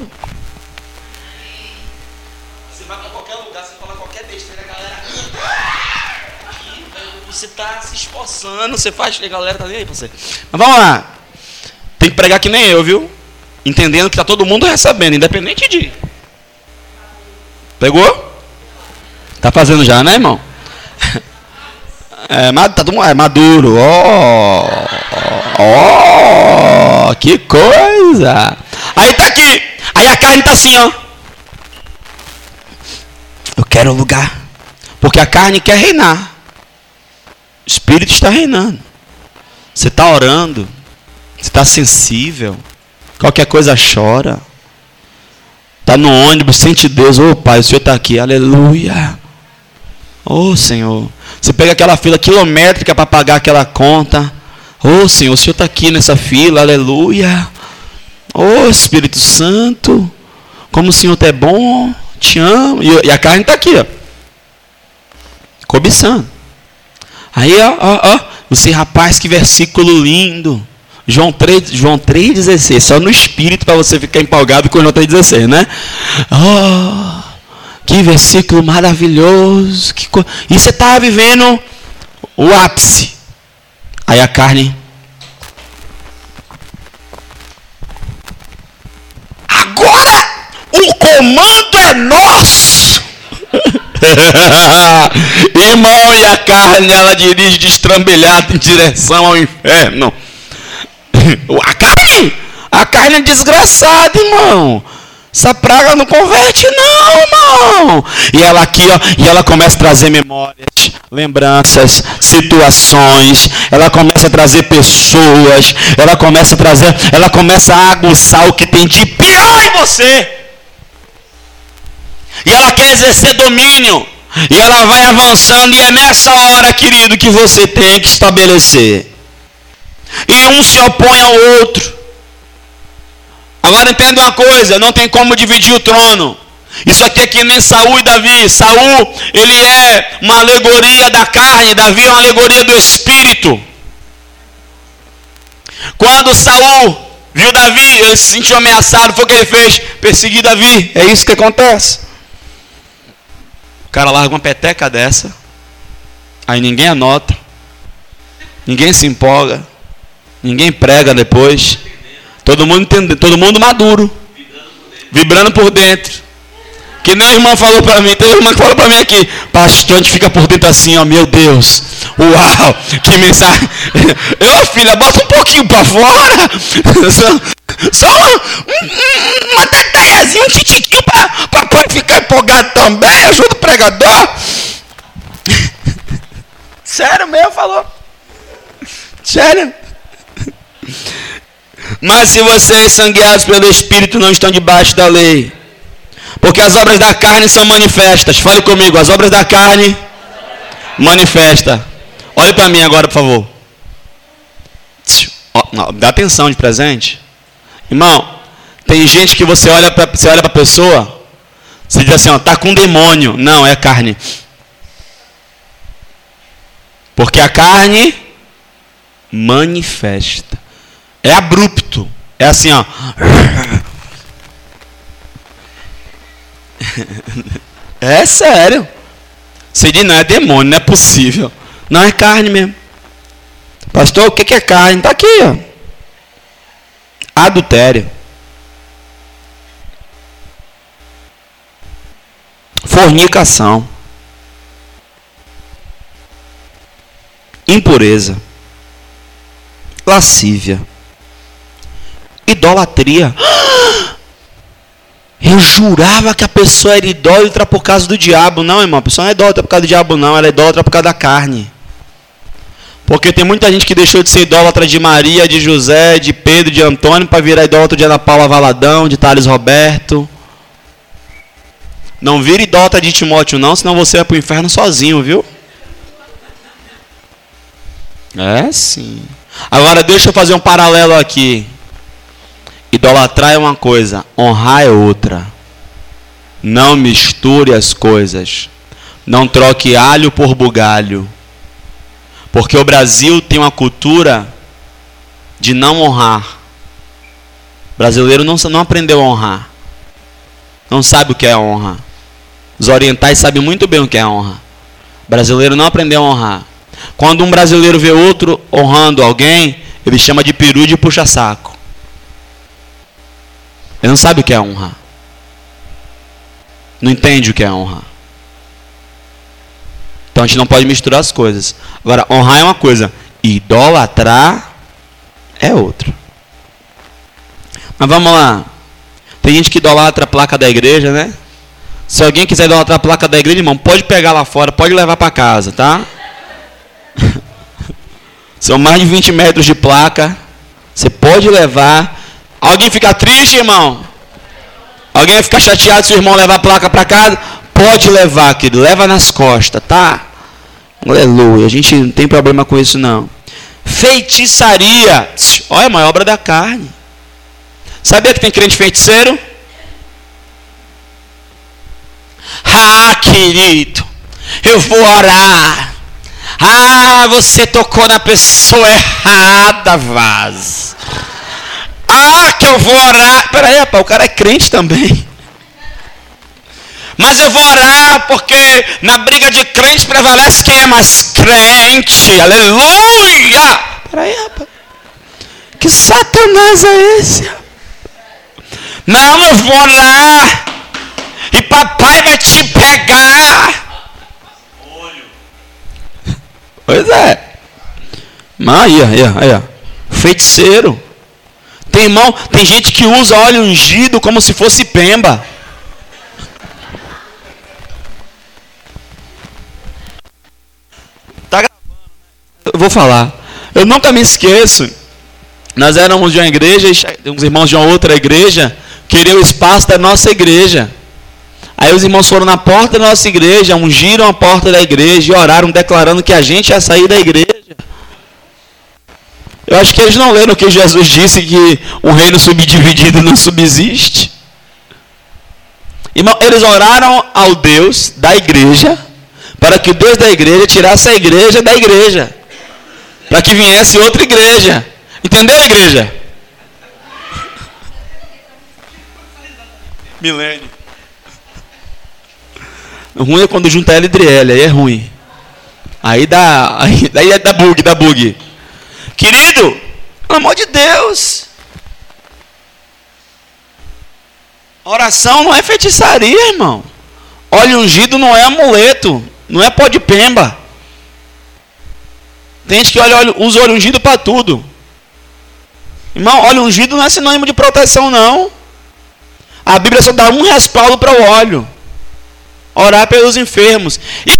Você vai para qualquer lugar, você fala qualquer besteira, a galera. Você está se esforçando, você faz. A galera tá nem aí você. Mas vamos lá. Tem que pregar que nem eu, viu? Entendendo que está todo mundo recebendo, independente de. Pegou? Tá fazendo já, né, irmão? É, tá é maduro. Ó, oh, oh, que coisa. Aí tá aqui. Aí a carne tá assim, ó. Eu quero lugar. Porque a carne quer reinar. O espírito está reinando. Você está orando. Você está sensível. Qualquer coisa chora. Está no ônibus, sente Deus. Ô oh, Pai, o Senhor está aqui. Aleluia. Oh Senhor. Você pega aquela fila quilométrica para pagar aquela conta. Oh Senhor, o Senhor está aqui nessa fila. Aleluia. Oh Espírito Santo. Como o Senhor é bom. Te amo. E, a carne está aqui, ó. Cobiçando. Aí, ó, ó, ó. Você, rapaz, que versículo lindo. João 3, João 3,16. Só no espírito para você ficar empolgado com João 3,16, né? Oh, que versículo maravilhoso. Que co... E você estava vivendo o ápice. Aí a carne. Agora o comando é nosso. Irmão, e a carne ela dirige destrambelhada em direção ao inferno. A carne, a carne é desgraçada, irmão. Essa praga não converte, não, irmão. E ela aqui, ó, e ela começa a trazer memórias, lembranças, situações. Ela começa a trazer pessoas. Ela começa a trazer, ela começa a aguçar o que tem de pior em você. E ela quer exercer domínio. E ela vai avançando, e é nessa hora, querido, que você tem que estabelecer e um se opõe ao outro. Agora entenda uma coisa, não tem como dividir o trono. Isso aqui é que nem Saul e Davi. Saul, ele é uma alegoria da carne, Davi é uma alegoria do espírito. Quando Saul viu Davi, ele se sentiu ameaçado, foi o que ele fez? Perseguir Davi. É isso que acontece. O cara larga uma peteca dessa, aí ninguém anota, ninguém se empolga. Ninguém prega depois. Todo mundo entende, todo mundo maduro. Vibrando por dentro. Que nem a irmã falou para mim, tem uma irmã que falou para mim aqui, pastor, a gente fica por dentro assim, ó, meu Deus, uau, que mensagem. Eu, filha, bota um pouquinho para fora. Só, só uma, teteiazinha, um titiquinho para ficar empolgado também. Ajuda o pregador. Sério mesmo, falou. Sério. Mas se vocês são guiados pelo Espírito, não estão debaixo da lei. Porque as obras da carne são manifestas. Fale comigo, as obras da carne manifesta. Olhe para mim agora, por favor. Dá atenção de presente. Irmão, tem gente que você olha para você olha para a pessoa, você diz assim, ó, tá com demônio. Não, é carne. Porque a carne manifesta. É abrupto. É assim, ó. É sério. Você diz, não é demônio, não é possível. Não é carne mesmo. Pastor, o que é carne? Está aqui, ó. Adultério. Fornicação. Impureza. Lascívia Idolatria. Eu jurava que a pessoa era idólatra por causa do diabo. Não, irmão, a pessoa não é idólatra por causa do diabo, não. Ela é idólatra por causa da carne. Porque tem muita gente que deixou de ser idólatra de Maria, de José, de Pedro, de Antônio, para virar idólatra de Ana Paula Valadão, de Thales Roberto. Não vira idólatra de Timóteo, não, senão você vai para o inferno sozinho, viu? É sim. Agora deixa eu fazer um paralelo aqui. Idolatrar é uma coisa, honrar é outra. Não misture as coisas. Não troque alho por bugalho. Porque o Brasil tem uma cultura de não honrar. O brasileiro não, não aprendeu a honrar. Não sabe o que é honra. Os orientais sabem muito bem o que é honra. O brasileiro não aprendeu a honrar. Quando um brasileiro vê outro honrando alguém, ele chama de peru de puxa-saco. Ele não sabe o que é honra. Não entende o que é honra. Então a gente não pode misturar as coisas. Agora, honrar é uma coisa, idolatrar é outra. Mas vamos lá. Tem gente que idolatra a placa da igreja, né? Se alguém quiser idolatrar a placa da igreja, irmão, pode pegar lá fora, pode levar para casa, tá? São mais de 20 metros de placa. Você pode levar. Alguém fica triste, irmão? Alguém vai ficar chateado se o irmão levar a placa para casa? Pode levar, querido. Leva nas costas, tá? Aleluia. A gente não tem problema com isso, não. Feitiçaria. Olha, é uma obra da carne. Sabia que tem crente feiticeiro? Ah, querido, eu vou orar. Ah, você tocou na pessoa errada, Vaz. Ah, que eu vou orar. Peraí, rapaz, o cara é crente também. Mas eu vou orar porque na briga de crente prevalece quem é mais crente. Aleluia! Peraí, rapaz. Que satanás é esse? Não, eu vou orar. E papai vai te pegar. Pois é. Mas aí, aí, aí, feiticeiro. Tem irmão, tem gente que usa óleo ungido como se fosse pemba. Tá gravando, né? Eu vou falar. Eu nunca me esqueço. Nós éramos de uma igreja, uns irmãos de uma outra igreja, queriam o espaço da nossa igreja. Aí os irmãos foram na porta da nossa igreja, ungiram a porta da igreja e oraram declarando que a gente ia sair da igreja. Eu acho que eles não leram que Jesus disse que um reino subdividido não subsiste. Irmão, eles oraram ao Deus da igreja para que o Deus da igreja tirasse a igreja da igreja. Para que viesse outra igreja. Entendeu, igreja? Milênio. O ruim é quando junta L e L, aí é ruim. Aí dá, aí, daí dá bug, dá bug. Querido, pelo amor de Deus. Oração não é feitiçaria, irmão. Óleo ungido não é amuleto, não é pó de pemba. Tem gente que olha, usa óleo ungido para tudo. Irmão, óleo ungido não é sinônimo de proteção, não. A Bíblia só dá um respaldo para o óleo. Orar pelos enfermos. E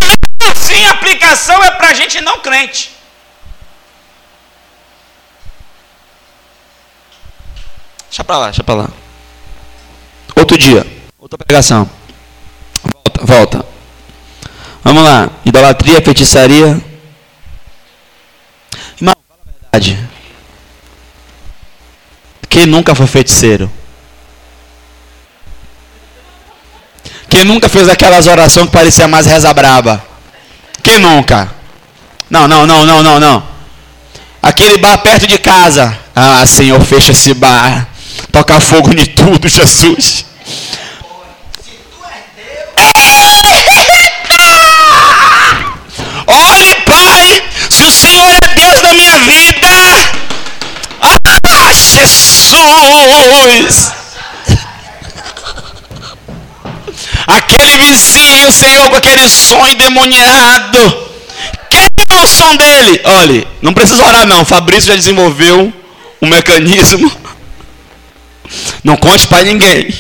assim a aplicação é para gente não crente. Deixa para lá, deixa para lá. Outro dia, outra pregação. Volta, volta. Vamos lá. Idolatria, feitiçaria. Irmão, fala a verdade. Quem nunca foi feiticeiro? Quem nunca fez aquelas orações que parecia mais reza braba? Quem nunca? Não, não, não, não, não, não. Aquele bar perto de casa. Ah, Senhor, fecha esse bar. Toca fogo em tudo, Jesus. Olhe, Pai, se o Senhor é Deus da minha vida. Ah, Jesus. Aquele vizinho, Senhor, com aquele som endemoniado. Quem é o som dele? Olhe, não precisa orar não. Fabrício já desenvolveu um mecanismo não conte para ninguém.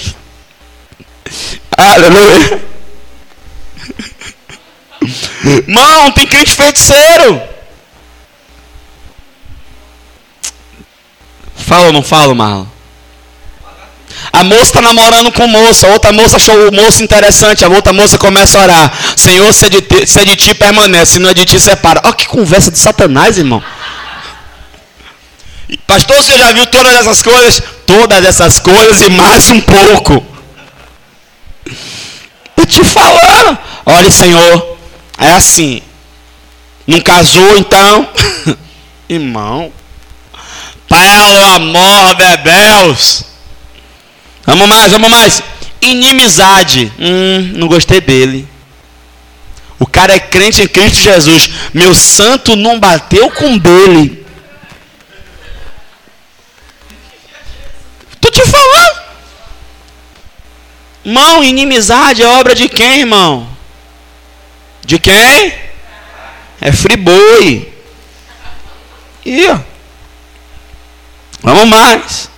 Aleluia. Mão, tem crente feiticeiro. Fala ou não fala, Marlon? A moça está namorando com o moço, a outra moça achou o moço interessante, a outra moça começa a orar. Senhor, se é de ti, se é de ti permanece, se não é de ti, separa. Olha que conversa de satanás, irmão. Pastor, você já viu todas essas coisas? Todas essas coisas e mais um pouco. Eu te falando. Olha, Senhor, é assim. Não casou então? Irmão. Pelo amor de Deus. Vamos mais, vamos mais. Inimizade. Hum, não gostei dele. O cara é crente em Cristo Jesus. Meu santo não bateu com dele. Tô te falando. Irmão, inimizade é obra de quem, irmão? De quem? É friboi. E Vamos mais.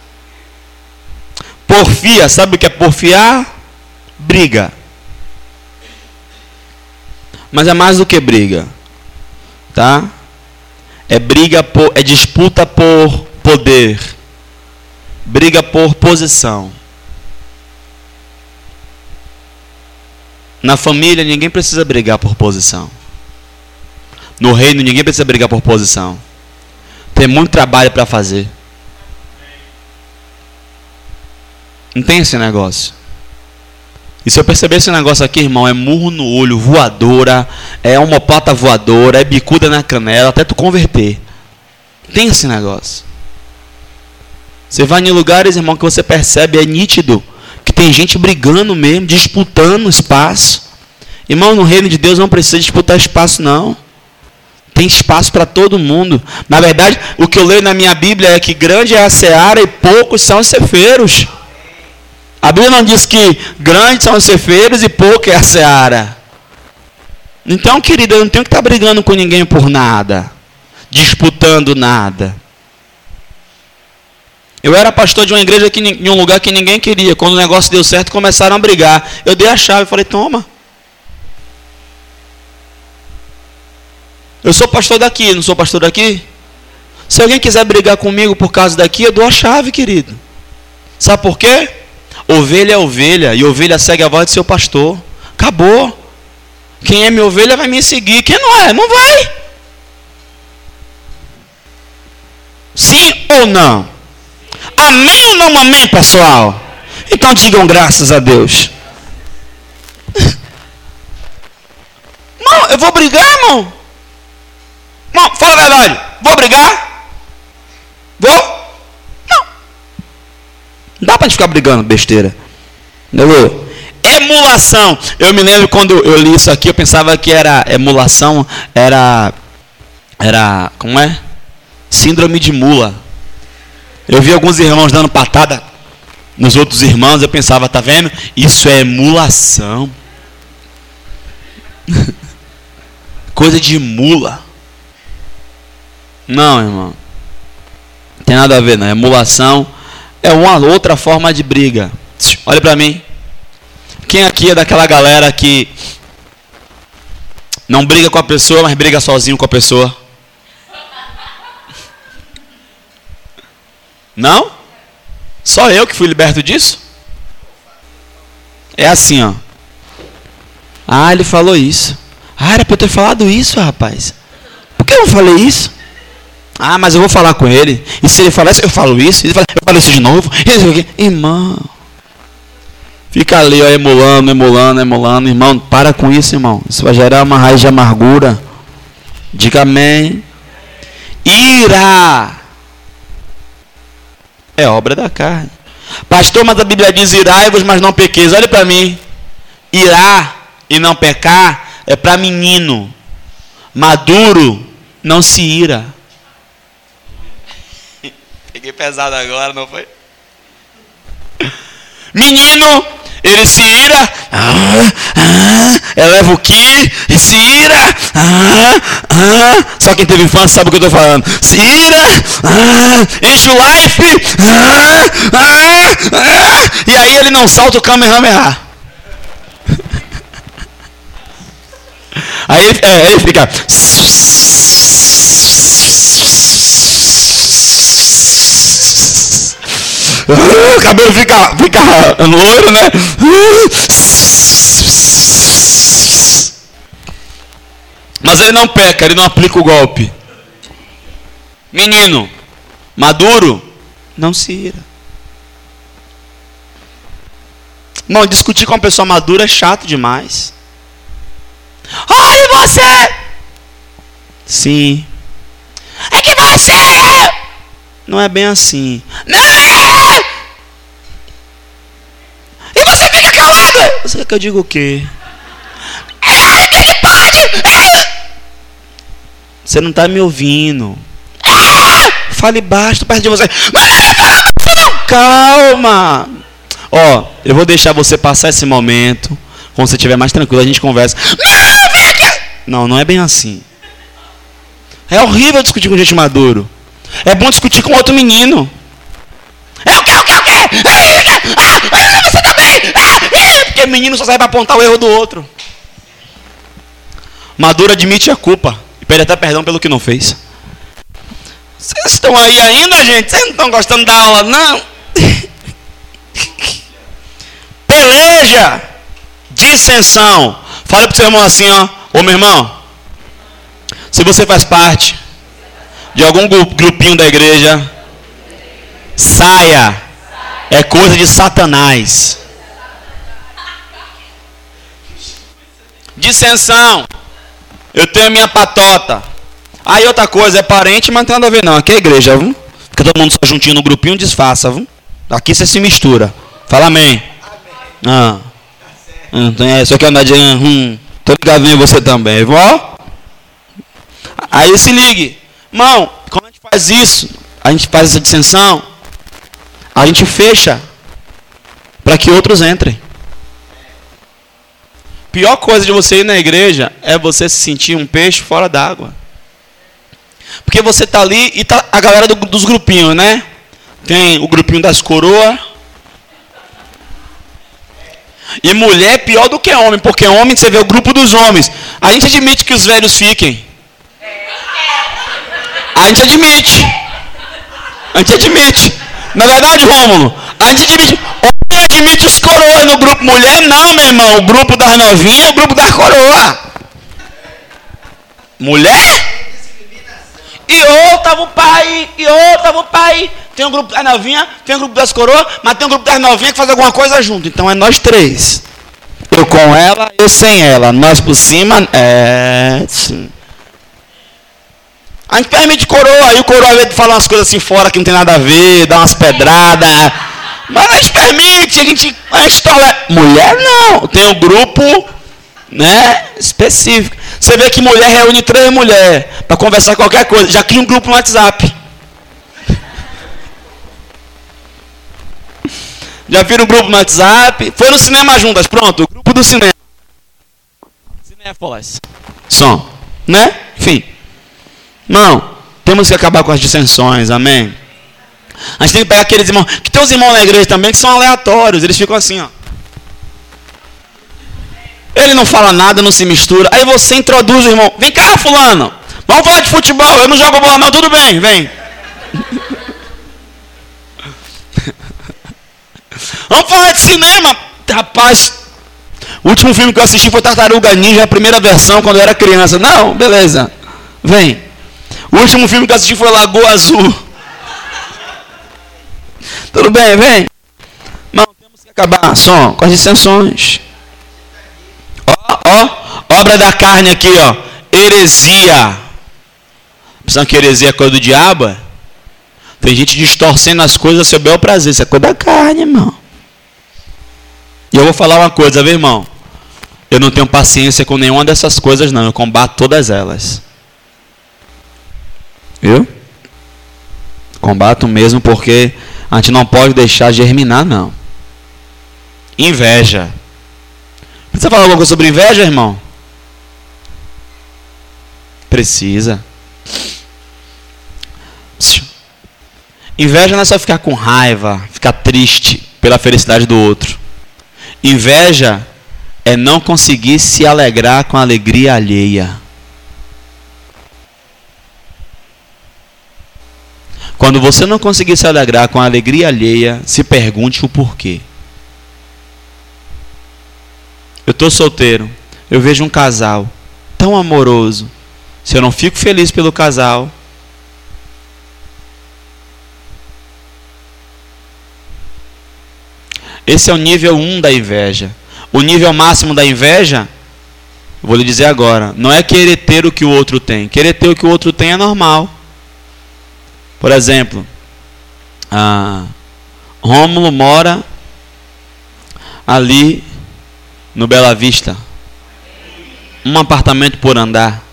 Porfia, sabe o que é porfiar? Briga. Mas é mais do que briga. Tá? É briga por é disputa por poder. Briga por posição. Na família ninguém precisa brigar por posição. No reino ninguém precisa brigar por posição. Tem muito trabalho para fazer. Não tem esse negócio. E se eu perceber esse negócio aqui, irmão, é murro no olho, voadora, é homopata voadora, é bicuda na canela, até tu converter. Tem esse negócio. Você vai em lugares, irmão, que você percebe, é nítido, que tem gente brigando mesmo, disputando espaço. Irmão, no reino de Deus não precisa disputar espaço, não. Tem espaço para todo mundo. Na verdade, o que eu leio na minha Bíblia é que grande é a seara e poucos são os cefeiros. A Bíblia não diz que grandes são os cefeiros e pouco é a seara. Então, querido, eu não tenho que estar brigando com ninguém por nada, disputando nada. Eu era pastor de uma igreja que, em um lugar que ninguém queria. Quando o negócio deu certo, começaram a brigar. Eu dei a chave e falei: toma. Eu sou pastor daqui, não sou pastor daqui? Se alguém quiser brigar comigo por causa daqui, eu dou a chave, querido. Sabe por quê? Ovelha é ovelha e ovelha segue a voz do seu pastor. Acabou. Quem é minha ovelha vai me seguir. Quem não é, não vai. Sim ou não? Amém ou não amém, pessoal? Então digam graças a Deus. Irmão, eu vou brigar, irmão. Irmão, fala a verdade. Vou brigar? Vou? Não dá para gente ficar brigando besteira. Entendeu? Emulação. Eu me lembro quando eu li isso aqui, eu pensava que era emulação, era era, como é? Síndrome de mula. Eu vi alguns irmãos dando patada nos outros irmãos, eu pensava, tá vendo? Isso é emulação. Coisa de mula. Não, irmão. Não tem nada a ver, não. Emulação é uma outra forma de briga. Olha para mim. Quem aqui é daquela galera que não briga com a pessoa, mas briga sozinho com a pessoa? Não? Só eu que fui liberto disso? É assim, ó. Ah, ele falou isso. Ah, era para eu ter falado isso, rapaz. Por que eu não falei isso? Ah, mas eu vou falar com ele. E se ele falar isso, eu falo isso. Ele fala, eu falo isso de novo. Irmão. Fica ali, ó, emulando, emulando, emulando. Irmão, para com isso, irmão. Isso vai gerar uma raiz de amargura. Diga amém. Ira. É obra da carne. Pastor, mas a Bíblia diz irai-vos, mas não pequeis. Olha para mim. Irá e não pecar é para menino. Maduro não se ira. Peguei pesado agora, não foi? Menino, ele se ira, ah, ah, eleva o que, e se ira, ah, ah, só quem teve infância sabe o que eu estou falando. Se ira, ah, enche o life, ah, ah, ah, e aí ele não salta o Kamehameha. Aí é, ele fica. O cabelo fica, fica loiro, né? Mas ele não peca, ele não aplica o golpe. Menino, Maduro, não se ira. Não, discutir com uma pessoa madura é chato demais. Olha você! Sim. É que você! Não é bem assim. Não é! E você fica calado! Você quer que eu diga o quê? É pode! É. Você não está me ouvindo. É. Fale baixo perto de você. Calma! Ó, eu vou deixar você passar esse momento. Quando você estiver mais tranquilo, a gente conversa. Não, não é bem assim. É horrível discutir com gente maduro. É bom discutir com outro menino. É o que, o que, o que? Ah, você também! Ah, porque menino só serve para apontar o erro do outro. Maduro admite a culpa e pede até perdão pelo que não fez. Vocês estão aí ainda, gente? Vocês não estão gostando da aula, não? Peleja, dissensão. Fala para o seu irmão assim, ó. Ô meu irmão, se você faz parte de algum grupinho da igreja, saia. É coisa de Satanás. Dissensão. Eu tenho a minha patota. Aí outra coisa, é parente, mas não tem nada a ver não. Aqui é igreja, viu? Fica todo mundo só juntinho no grupinho, disfarça, viu? Aqui você se mistura. Fala amém. Ah. Então é, só que andar de. Hum, tô ligado em você também, vó. Aí se ligue. Irmão, quando a gente faz isso, a gente faz essa dissensão, a gente fecha para que outros entrem. Pior coisa de você ir na igreja é você se sentir um peixe fora d'água. Porque você está ali e tá a galera do, dos grupinhos, né? Tem o grupinho das coroas. E mulher é pior do que homem, porque homem você vê o grupo dos homens. A gente admite que os velhos fiquem. A gente admite. A gente admite. Na verdade, Rômulo, a gente admite. Homem admite os coroas no grupo. Mulher não, meu irmão. O grupo das novinhas é o grupo das coroas. Mulher? E outro tava o pai, e outro tava o pai. Tem um grupo das novinhas, tem um grupo das coroas, mas tem um grupo das novinhas que faz alguma coisa junto. Então é nós três. Eu com ela, eu sem ela. Nós por cima, é. Sim. A gente permite coroa, aí o coroa às vezes fala umas coisas assim fora que não tem nada a ver, dá umas pedradas. Mas a gente permite, a gente, a gente tolera. Mulher não, tem um grupo né, específico. Você vê que mulher reúne três mulheres para conversar qualquer coisa, já cria um grupo no WhatsApp. Já viram um grupo no WhatsApp? Foi no cinema juntas, pronto, o grupo do cinema. Cinéfolas. Som, né? Enfim. Não, temos que acabar com as dissensões, amém? A gente tem que pegar aqueles irmãos, que tem os irmãos na igreja também que são aleatórios, eles ficam assim, ó. Ele não fala nada, não se mistura. Aí você introduz o irmão. Vem cá, fulano. Vamos falar de futebol. Eu não jogo bola, não. Tudo bem, vem. Vamos falar de cinema. Rapaz, o último filme que eu assisti foi Tartaruga Ninja, a primeira versão, quando eu era criança. Não, beleza. Vem. O último filme que eu assisti foi Lagoa Azul. Tudo bem, vem. Não, temos que acabar som com as dissensões. Ó, ó, obra da carne aqui, ó. Heresia. Pensando que heresia é coisa do diabo? Tem gente distorcendo as coisas a seu bel prazer. Isso é coisa da carne, irmão. E eu vou falar uma coisa, viu, irmão? Eu não tenho paciência com nenhuma dessas coisas, não. Eu combato todas elas. Viu? Combato mesmo porque a gente não pode deixar germinar, não. Inveja. Precisa falar alguma coisa sobre inveja, irmão? Precisa. Inveja não é só ficar com raiva, ficar triste pela felicidade do outro. Inveja é não conseguir se alegrar com a alegria alheia. Quando você não conseguir se alegrar com a alegria alheia, se pergunte o porquê. Eu estou solteiro, eu vejo um casal tão amoroso. Se eu não fico feliz pelo casal, Esse é o nível 1 um da inveja. O nível máximo da inveja, vou lhe dizer agora, não é querer ter o que o outro tem. Querer ter o que o outro tem é normal. Por exemplo, Rômulo mora ali no Bela Vista. Um apartamento por andar.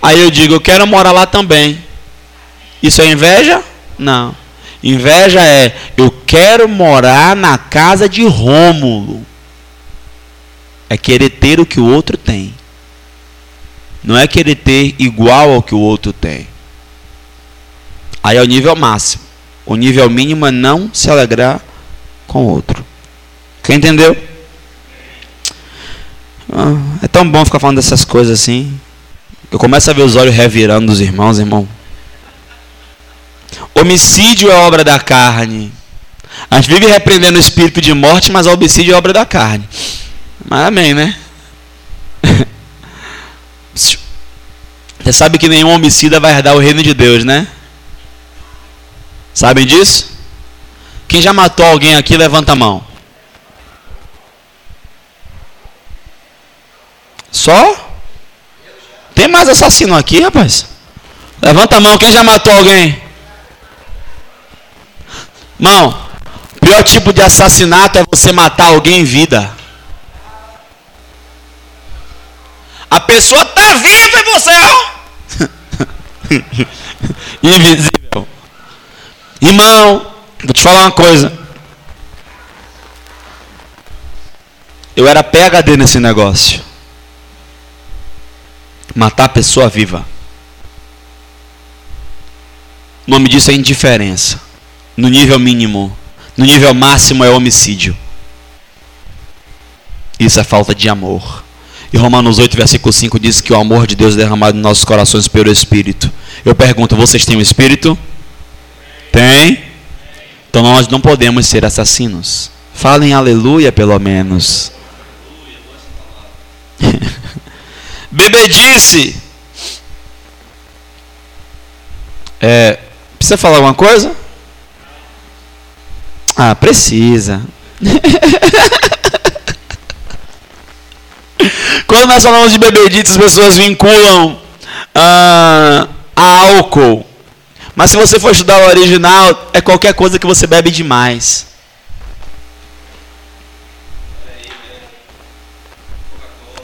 Aí eu digo, eu quero morar lá também. Isso é inveja? Não. Inveja é eu quero morar na casa de Rômulo. É querer ter o que o outro tem. Não é querer ter igual ao que o outro tem. Aí é o nível máximo. O nível mínimo é não se alegrar com o outro. Quem entendeu? Ah, é tão bom ficar falando dessas coisas assim. Eu começo a ver os olhos revirando dos irmãos, irmão. Homicídio é obra da carne. A gente vive repreendendo o espírito de morte, mas o homicídio é obra da carne. Mas amém, né? Você sabe que nenhum homicida vai herdar o reino de Deus, né? Sabem disso? Quem já matou alguém aqui, levanta a mão. Só? Tem mais assassino aqui, rapaz? Levanta a mão, quem já matou alguém? Mão, o pior tipo de assassinato é você matar alguém em vida. A pessoa tá viva e você, ó. Invisível. Irmão, vou te falar uma coisa. Eu era PHD nesse negócio. Matar a pessoa viva. O nome disso é indiferença. No nível mínimo. No nível máximo é homicídio. Isso é falta de amor. E Romanos 8, versículo 5 diz que o amor de Deus é derramado em nossos corações pelo Espírito. Eu pergunto, vocês têm o Espírito? Tem? Então nós não podemos ser assassinos. Falem aleluia, pelo menos. Bebê disse. É, precisa falar alguma coisa? Ah, precisa. Quando nós falamos de bebedito, as pessoas vinculam ah, a álcool. Mas se você for estudar o original, é qualquer coisa que você bebe demais.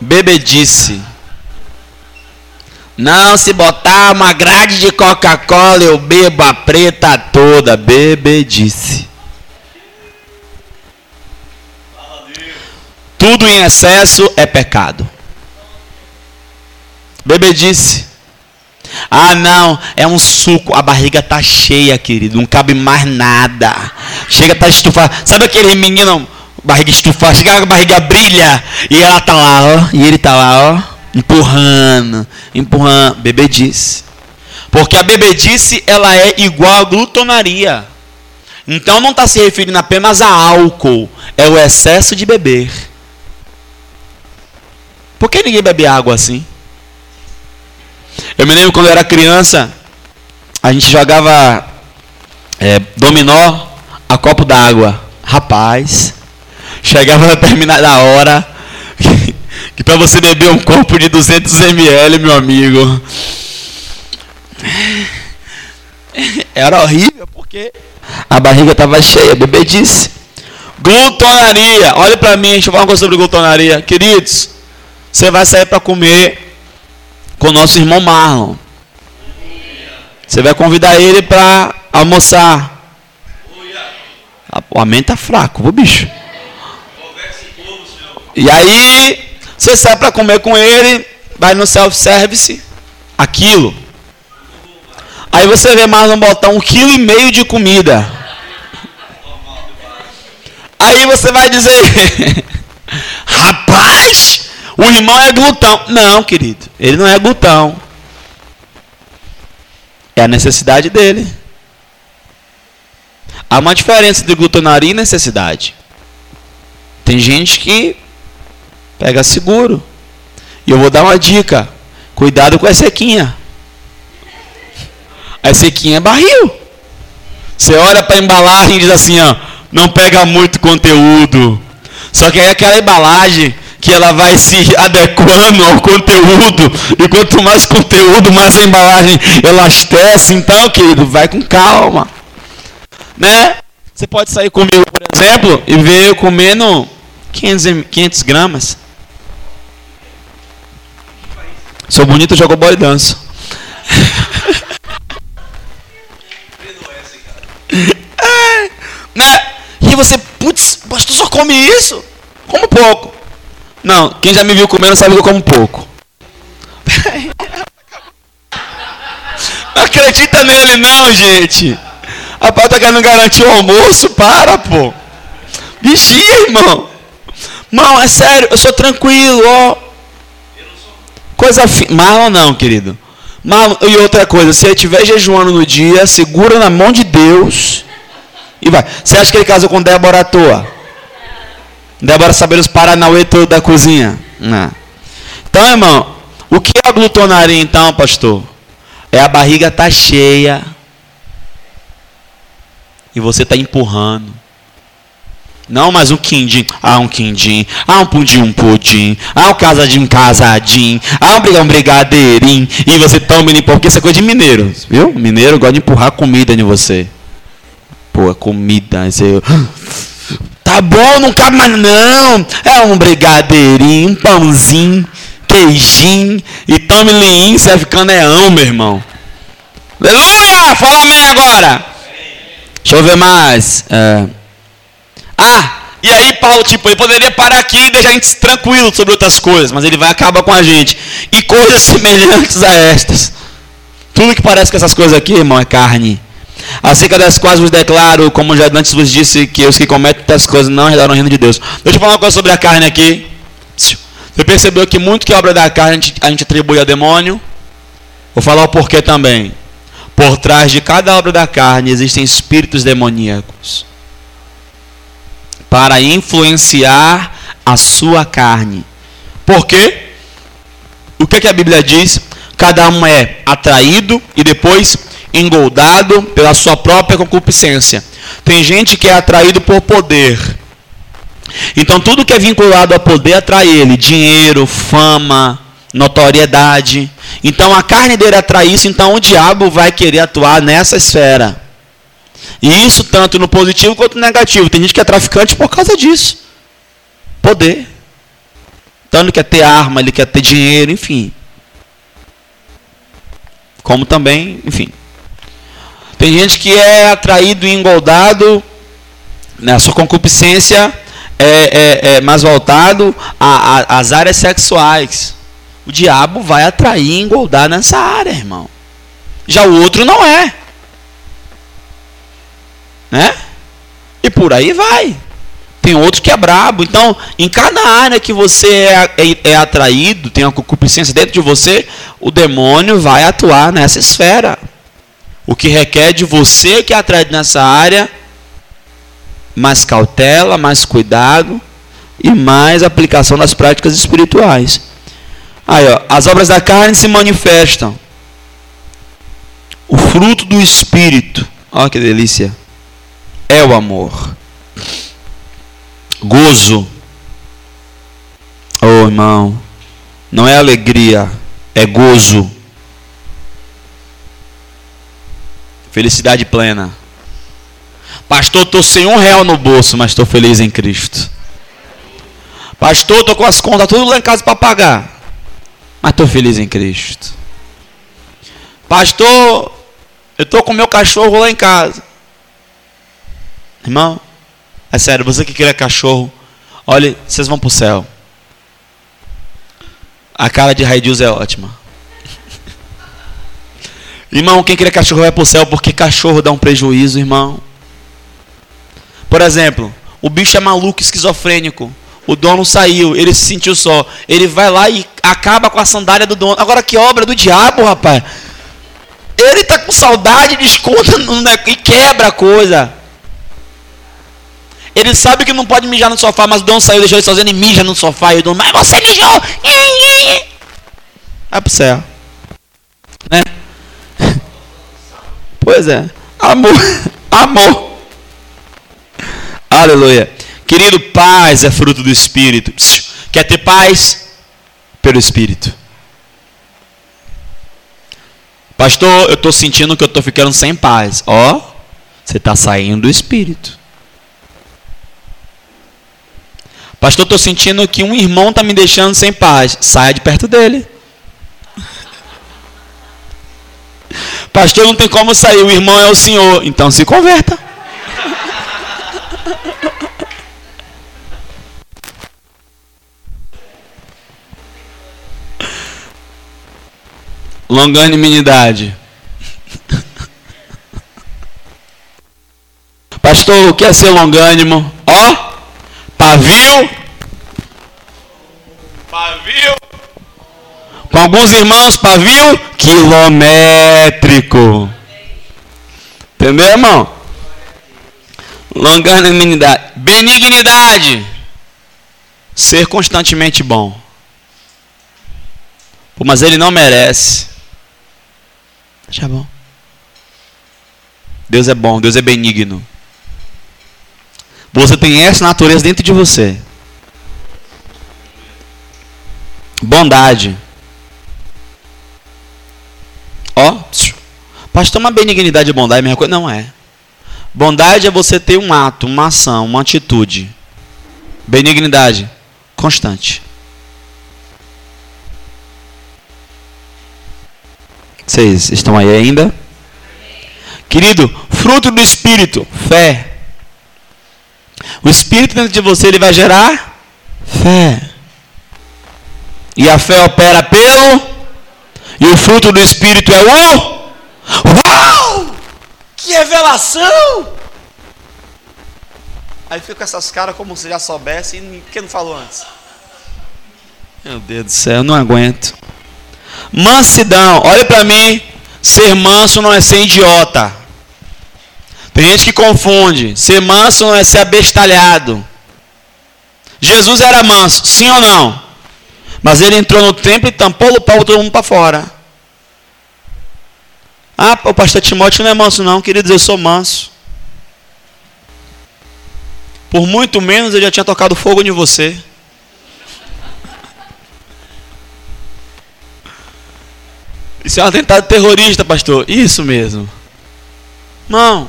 Bebedice. Não, se botar uma grade de Coca-Cola, eu bebo a preta toda. Bebedice. Tudo em excesso é pecado. Bebedice. Ah, não, é um suco. A barriga tá cheia, querido. Não cabe mais nada. Chega, tá estufado. Sabe aquele menino, barriga estufada? Chega a barriga brilha. E ela tá lá, ó. E ele tá lá, ó empurrando, empurrando, bebedice. Porque a bebedice ela é igual à glutonaria. Então não está se referindo apenas a álcool, é o excesso de beber. Por que ninguém bebe água assim? Eu me lembro quando eu era criança, a gente jogava é, dominó a copo d'água. Rapaz, chegava na determinada hora, que para você beber um copo de 200 ml, meu amigo, era horrível porque a barriga estava cheia, bebê disse. Glutonaria, olha para mim, deixa eu falar uma coisa sobre glutonaria. Queridos, você vai sair para comer com nosso irmão Marlon. Você vai convidar ele para almoçar. O amém tá fraco, o bicho. E aí, você sai para comer com ele, vai no self-service, aquilo. Aí você vê um botar um quilo e meio de comida. Aí você vai dizer, rapaz, o irmão é glutão. Não, querido, ele não é glutão. É a necessidade dele. Há uma diferença de glutonaria e necessidade. Tem gente que Pega seguro. E eu vou dar uma dica. Cuidado com a sequinha. A sequinha é barril. Você olha para a embalagem e diz assim, ó, não pega muito conteúdo. Só que aí aquela embalagem que ela vai se adequando ao conteúdo, e quanto mais conteúdo, mais a embalagem elastece. Então, querido, vai com calma. Né? Você pode sair comigo, por exemplo, e ver eu comendo 500, 500 gramas. Sou bonito, jogo bola e danço. é, né? E você, putz, pastor só come isso? Como pouco. Não, quem já me viu comendo sabe que eu como pouco. Não acredita nele não, gente. A pau tá querendo garantir o almoço, para, pô. Vigia, irmão. Irmão, é sério, eu sou tranquilo, ó. Coisa fi... Mal não, querido. Mal... E outra coisa, se ele estiver jejuando no dia, segura na mão de Deus e vai. Você acha que ele casou com Débora à toa? Débora saber os paranauê todo da cozinha? Não. Então, irmão, o que é a glutonaria então, pastor? É a barriga tá cheia e você tá empurrando. Não mais um quindim. Ah, um quindim. Ah, um pudim, um pudim. Ah, um casadinho, um casadinho. Ah, um, um brigadeirinho. E você toma ele porque isso é coisa de mineiro. Viu? Mineiro gosta de empurrar comida em você. Pô, é comida. Você... Tá bom, não cabe mais não. É um brigadeirinho, um pãozinho, queijinho. E tome vai ficando eão, meu irmão. Aleluia! Fala amém agora. Deixa eu ver mais. É... Ah, e aí Paulo, tipo, ele poderia parar aqui e deixar a gente tranquilo sobre outras coisas, mas ele vai acabar com a gente. E coisas semelhantes a estas. Tudo que parece com essas coisas aqui, irmão, é carne. Acerca das quais vos declaro, como já antes vos disse, que os que cometem tais coisas não herdarão o reino de Deus. Deixa eu falar uma coisa sobre a carne aqui. Você percebeu que muito que é obra da carne a gente, a gente atribui ao demônio? Vou falar o porquê também. Por trás de cada obra da carne existem espíritos demoníacos para influenciar a sua carne. Por quê? O que, que a Bíblia diz? Cada um é atraído e depois engoldado pela sua própria concupiscência. Tem gente que é atraído por poder. Então tudo que é vinculado a poder atrai ele: dinheiro, fama, notoriedade. Então a carne dele atrai isso, então o diabo vai querer atuar nessa esfera. E isso tanto no positivo quanto no negativo. Tem gente que é traficante por causa disso. Poder. Então ele quer ter arma, ele quer ter dinheiro, enfim. Como também, enfim. Tem gente que é atraído e engoldado, né, sua concupiscência é, é, é mais voltado às áreas sexuais. O diabo vai atrair e engoldar nessa área, irmão. Já o outro não é. Né? E por aí vai. Tem outro que é brabo. Então, em cada área que você é, é, é atraído, tem uma concupiscência dentro de você, o demônio vai atuar nessa esfera. O que requer de você que atraído nessa área mais cautela, mais cuidado e mais aplicação das práticas espirituais. Aí, ó, as obras da carne se manifestam. O fruto do espírito. Olha que delícia é o amor. Gozo. Oh, irmão, não é alegria, é gozo. Felicidade plena. Pastor, estou sem um real no bolso, mas estou feliz em Cristo. Pastor, estou com as contas tudo lá em casa para pagar, mas estou feliz em Cristo. Pastor, eu estou com meu cachorro lá em casa, Irmão, é sério, você que queria cachorro, olha, vocês vão para o céu. A cara de Raidils é ótima. Irmão, quem queria cachorro vai para o céu porque cachorro dá um prejuízo, irmão. Por exemplo, o bicho é maluco, esquizofrênico. O dono saiu, ele se sentiu só. Ele vai lá e acaba com a sandália do dono. Agora que obra do diabo, rapaz. Ele tá com saudade, desconta e quebra a coisa. Ele sabe que não pode mijar no sofá, mas o dono saiu, deixou ele sozinho e mija no sofá. E o dono, mas você mijou! Vai pro céu. Né? Pois é. Amor. Amor. Aleluia. Querido, paz é fruto do Espírito. Quer ter paz? Pelo Espírito. Pastor, eu estou sentindo que eu estou ficando sem paz. Ó, oh, você está saindo do Espírito. Pastor, estou sentindo que um irmão está me deixando sem paz. Saia de perto dele. Pastor, não tem como sair. O irmão é o Senhor. Então se converta. Longanimidade. Pastor, o que é ser longânimo? Ó, pavio. Pavio. Com alguns irmãos, pavio quilométrico. Entendeu, irmão? Longanimidade. Benignidade. Ser constantemente bom. Pô, mas ele não merece. Já bom. Deus é bom, Deus é benigno. Você tem essa natureza dentro de você. Bondade. Ó, pastor, uma benignidade e bondade é a mesma coisa? Não é. Bondade é você ter um ato, uma ação, uma atitude. Benignidade, constante. Vocês estão aí ainda? Querido, fruto do Espírito, fé. O Espírito dentro de você ele vai gerar fé. E a fé opera pelo. E o fruto do Espírito é o. Uau! Que revelação! Aí fica com essas caras como se já soubesse e quem não falou antes? Meu Deus do céu, eu não aguento. Mansidão, olha para mim, ser manso não é ser idiota. Tem gente que confunde. Ser manso não é ser abestalhado. Jesus era manso, sim ou não? Mas ele entrou no templo e tampou o pau todo mundo para fora. Ah, o pastor Timóteo não é manso, não, queridos, eu sou manso. Por muito menos eu já tinha tocado fogo em você. Isso é um atentado terrorista, pastor. Isso mesmo. Não.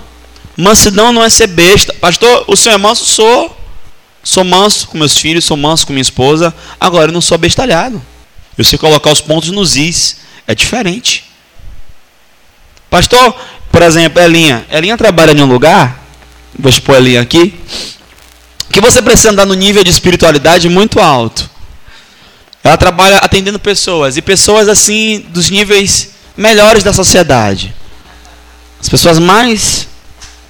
Mansidão não é ser besta. Pastor, o senhor é manso? Sou. Sou manso com meus filhos, sou manso com minha esposa. Agora eu não sou bestalhado. Eu sei colocar os pontos nos is. É diferente. Pastor, por exemplo, Elinha. Elinha trabalha em um lugar. Vou expor Elinha aqui. Que você precisa andar no nível de espiritualidade muito alto. Ela trabalha atendendo pessoas e pessoas assim dos níveis melhores da sociedade. As pessoas mais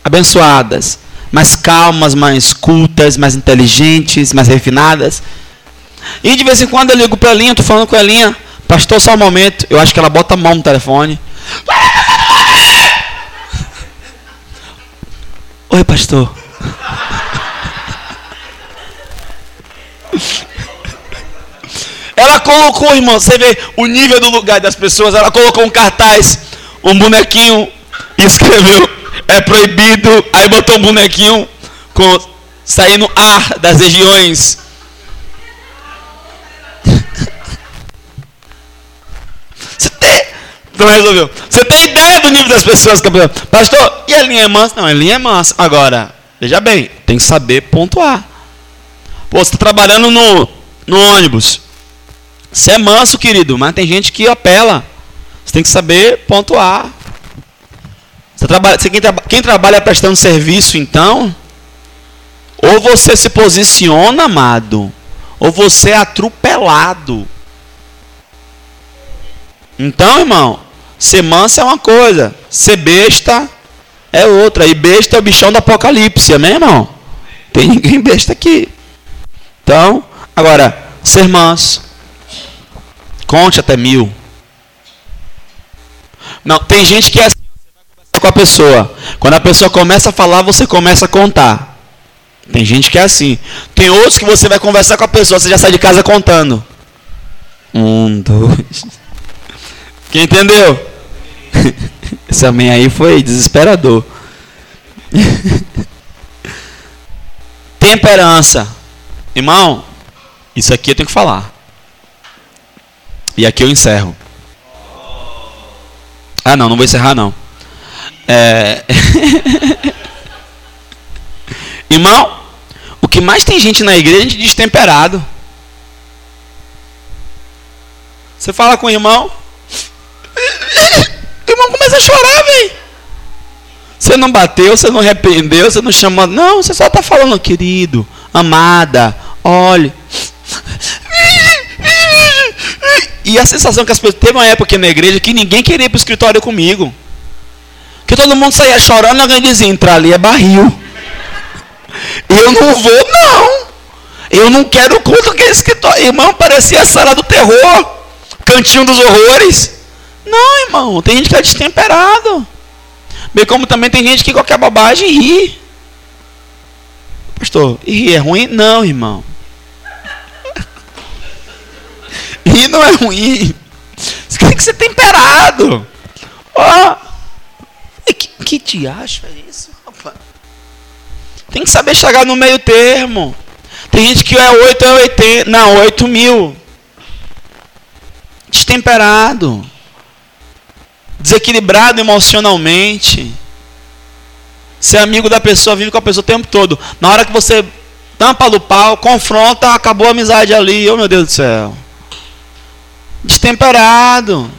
abençoadas, mais calmas, mais cultas, mais inteligentes, mais refinadas. E de vez em quando eu ligo para a Linha, estou falando com a Linha, pastor, só um momento, eu acho que ela bota a mão no telefone. Oi, pastor. Ela colocou, irmão, você vê o nível do lugar das pessoas. Ela colocou um cartaz, um bonequinho e escreveu: é proibido. Aí botou um bonequinho com saindo ar das regiões. Você tem, não resolveu. Você tem ideia do nível das pessoas, pastor? E a linha é mansa? Não, a linha é mansa. Agora, veja bem, tem que saber pontuar. Pô, você está trabalhando no, no ônibus. Você é manso, querido, mas tem gente que apela. Você tem que saber pontuar. Você trabalha, você, quem, quem trabalha prestando serviço, então, ou você se posiciona, amado, ou você é atropelado. Então, irmão, ser manso é uma coisa, ser besta é outra. E besta é o bichão do apocalipse, amém, irmão? Tem ninguém besta aqui. Então, agora, ser manso Conte até mil. Não, tem gente que é assim, você vai conversar com a pessoa. Quando a pessoa começa a falar, você começa a contar. Tem gente que é assim. Tem outros que você vai conversar com a pessoa, você já sai de casa contando. Um, dois. Quem entendeu? Esse amém aí foi desesperador. temperança. Irmão, isso aqui eu tenho que falar. E aqui eu encerro. Ah, não, não vou encerrar não. É... Irmão, o que mais tem gente na igreja é gente destemperado. Você fala com o irmão, o irmão começa a chorar, velho. Você não bateu, você não arrependeu, você não chamou. Não, você só está falando, querido, amada, olhe. E a sensação que as pessoas. Teve uma época na igreja que ninguém queria ir para o escritório comigo. Que todo mundo saía chorando alguém dizia: entrar ali é barril. Eu não vou, não. Eu não quero culto que é escritório. Irmão, parecia a sala do terror. Cantinho dos horrores. Não, irmão. Tem gente que é destemperado. Bem como também tem gente que qualquer bobagem ri. Pastor, rir é ruim? Não, irmão. rir não é ruim. Você tem que ser temperado. Ó. Que, te acha isso, rapaz? Tem que saber chegar no meio termo. Tem gente que é 8 é 80. Não, 8 mil. Destemperado desequilibrado emocionalmente. Ser amigo da pessoa, vive com a pessoa o tempo todo. Na hora que você tampa no pau, confronta, acabou a amizade ali. Oh meu Deus do céu. Destemperado.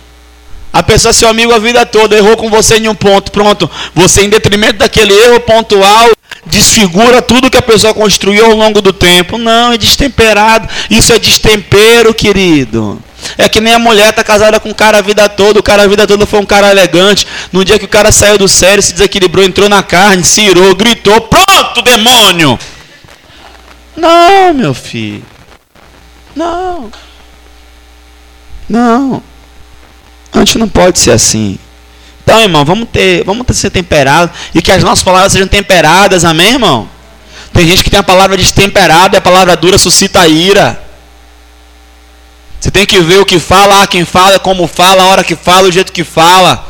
A pessoa seu amigo a vida toda, errou com você em um ponto, pronto. Você, em detrimento daquele erro pontual, desfigura tudo que a pessoa construiu ao longo do tempo. Não, é destemperado. Isso é destempero, querido. É que nem a mulher está casada com o cara a vida toda, o cara a vida toda foi um cara elegante. No dia que o cara saiu do sério, se desequilibrou, entrou na carne, se irou, gritou: Pronto, demônio! Não, meu filho. Não. Não. A gente não pode ser assim. Então, irmão, vamos ter, vamos ter ser temperado e que as nossas palavras sejam temperadas, amém, irmão? Tem gente que tem a palavra destemperada e a palavra dura suscita ira. Você tem que ver o que fala, quem fala, como fala, a hora que fala, o jeito que fala.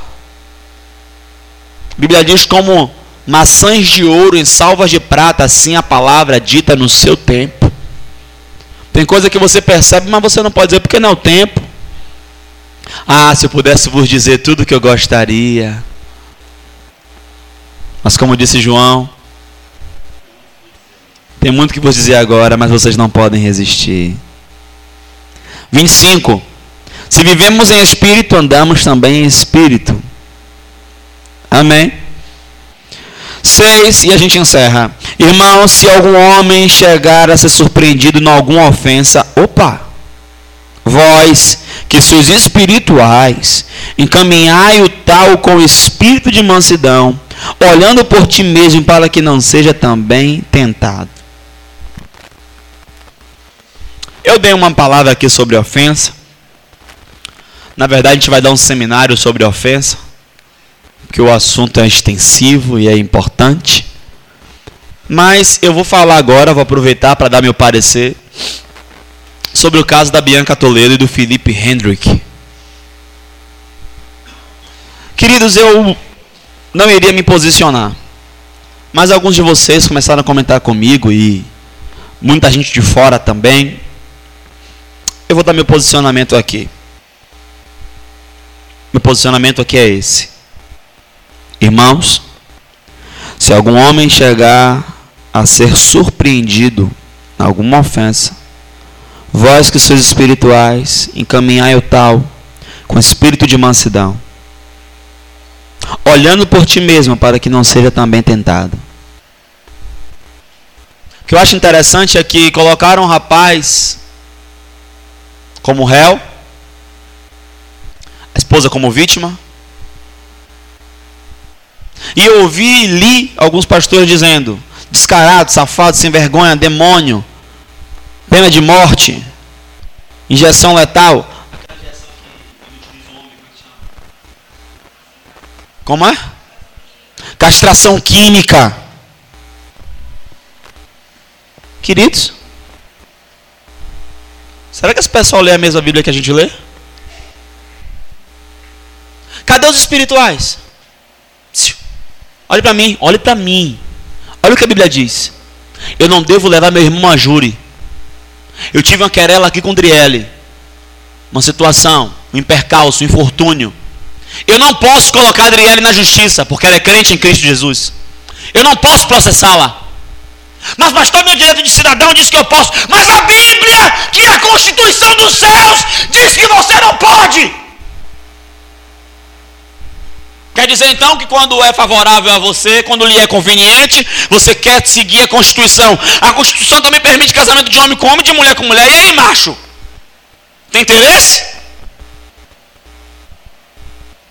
A Bíblia diz como maçãs de ouro em salvas de prata, assim a palavra dita no seu tempo. Tem coisa que você percebe, mas você não pode dizer porque não é o tempo. Ah, se eu pudesse vos dizer tudo o que eu gostaria. Mas como disse João, tem muito que vos dizer agora, mas vocês não podem resistir. 25. Se vivemos em espírito, andamos também em espírito. Amém? 6. E a gente encerra. Irmão, se algum homem chegar a ser surpreendido em alguma ofensa, opa! Vós, que sois espirituais, encaminhai o tal com o espírito de mansidão, olhando por ti mesmo para que não seja também tentado. Eu dei uma palavra aqui sobre ofensa. Na verdade, a gente vai dar um seminário sobre ofensa, porque o assunto é extensivo e é importante. Mas eu vou falar agora, vou aproveitar para dar meu parecer sobre o caso da Bianca Toledo e do Felipe Hendrick. Queridos, eu não iria me posicionar, mas alguns de vocês começaram a comentar comigo e muita gente de fora também. Eu vou dar meu posicionamento aqui. Meu posicionamento aqui é esse. Irmãos, se algum homem chegar a ser surpreendido em alguma ofensa, vós que sois espirituais, encaminhai o tal com espírito de mansidão, olhando por ti mesmo para que não seja também tentado. O que eu acho interessante é que colocaram um rapaz como réu, a esposa como vítima. E eu ouvi e li alguns pastores dizendo: descarado, safado, sem vergonha, demônio, pena de morte, injeção letal. Como é? Castração química. Queridos, Será que esse pessoal lê a mesma Bíblia que a gente lê? Cadê os espirituais? Olhe para mim, olhe para mim. Olha o que a Bíblia diz. Eu não devo levar meu irmão a júri. Eu tive uma querela aqui com o Driele. Uma situação, um impercalço, um infortúnio. Eu não posso colocar a Adriele na justiça, porque ela é crente em Cristo Jesus. Eu não posso processá-la. Mas, pastor, meu direito de cidadão diz que eu posso. Mas a Bíblia, que é a Constituição dos céus, diz que você não pode. Quer dizer então que quando é favorável a você, quando lhe é conveniente, você quer seguir a Constituição. A Constituição também permite casamento de homem com homem, de mulher com mulher. E aí, macho? Tem interesse?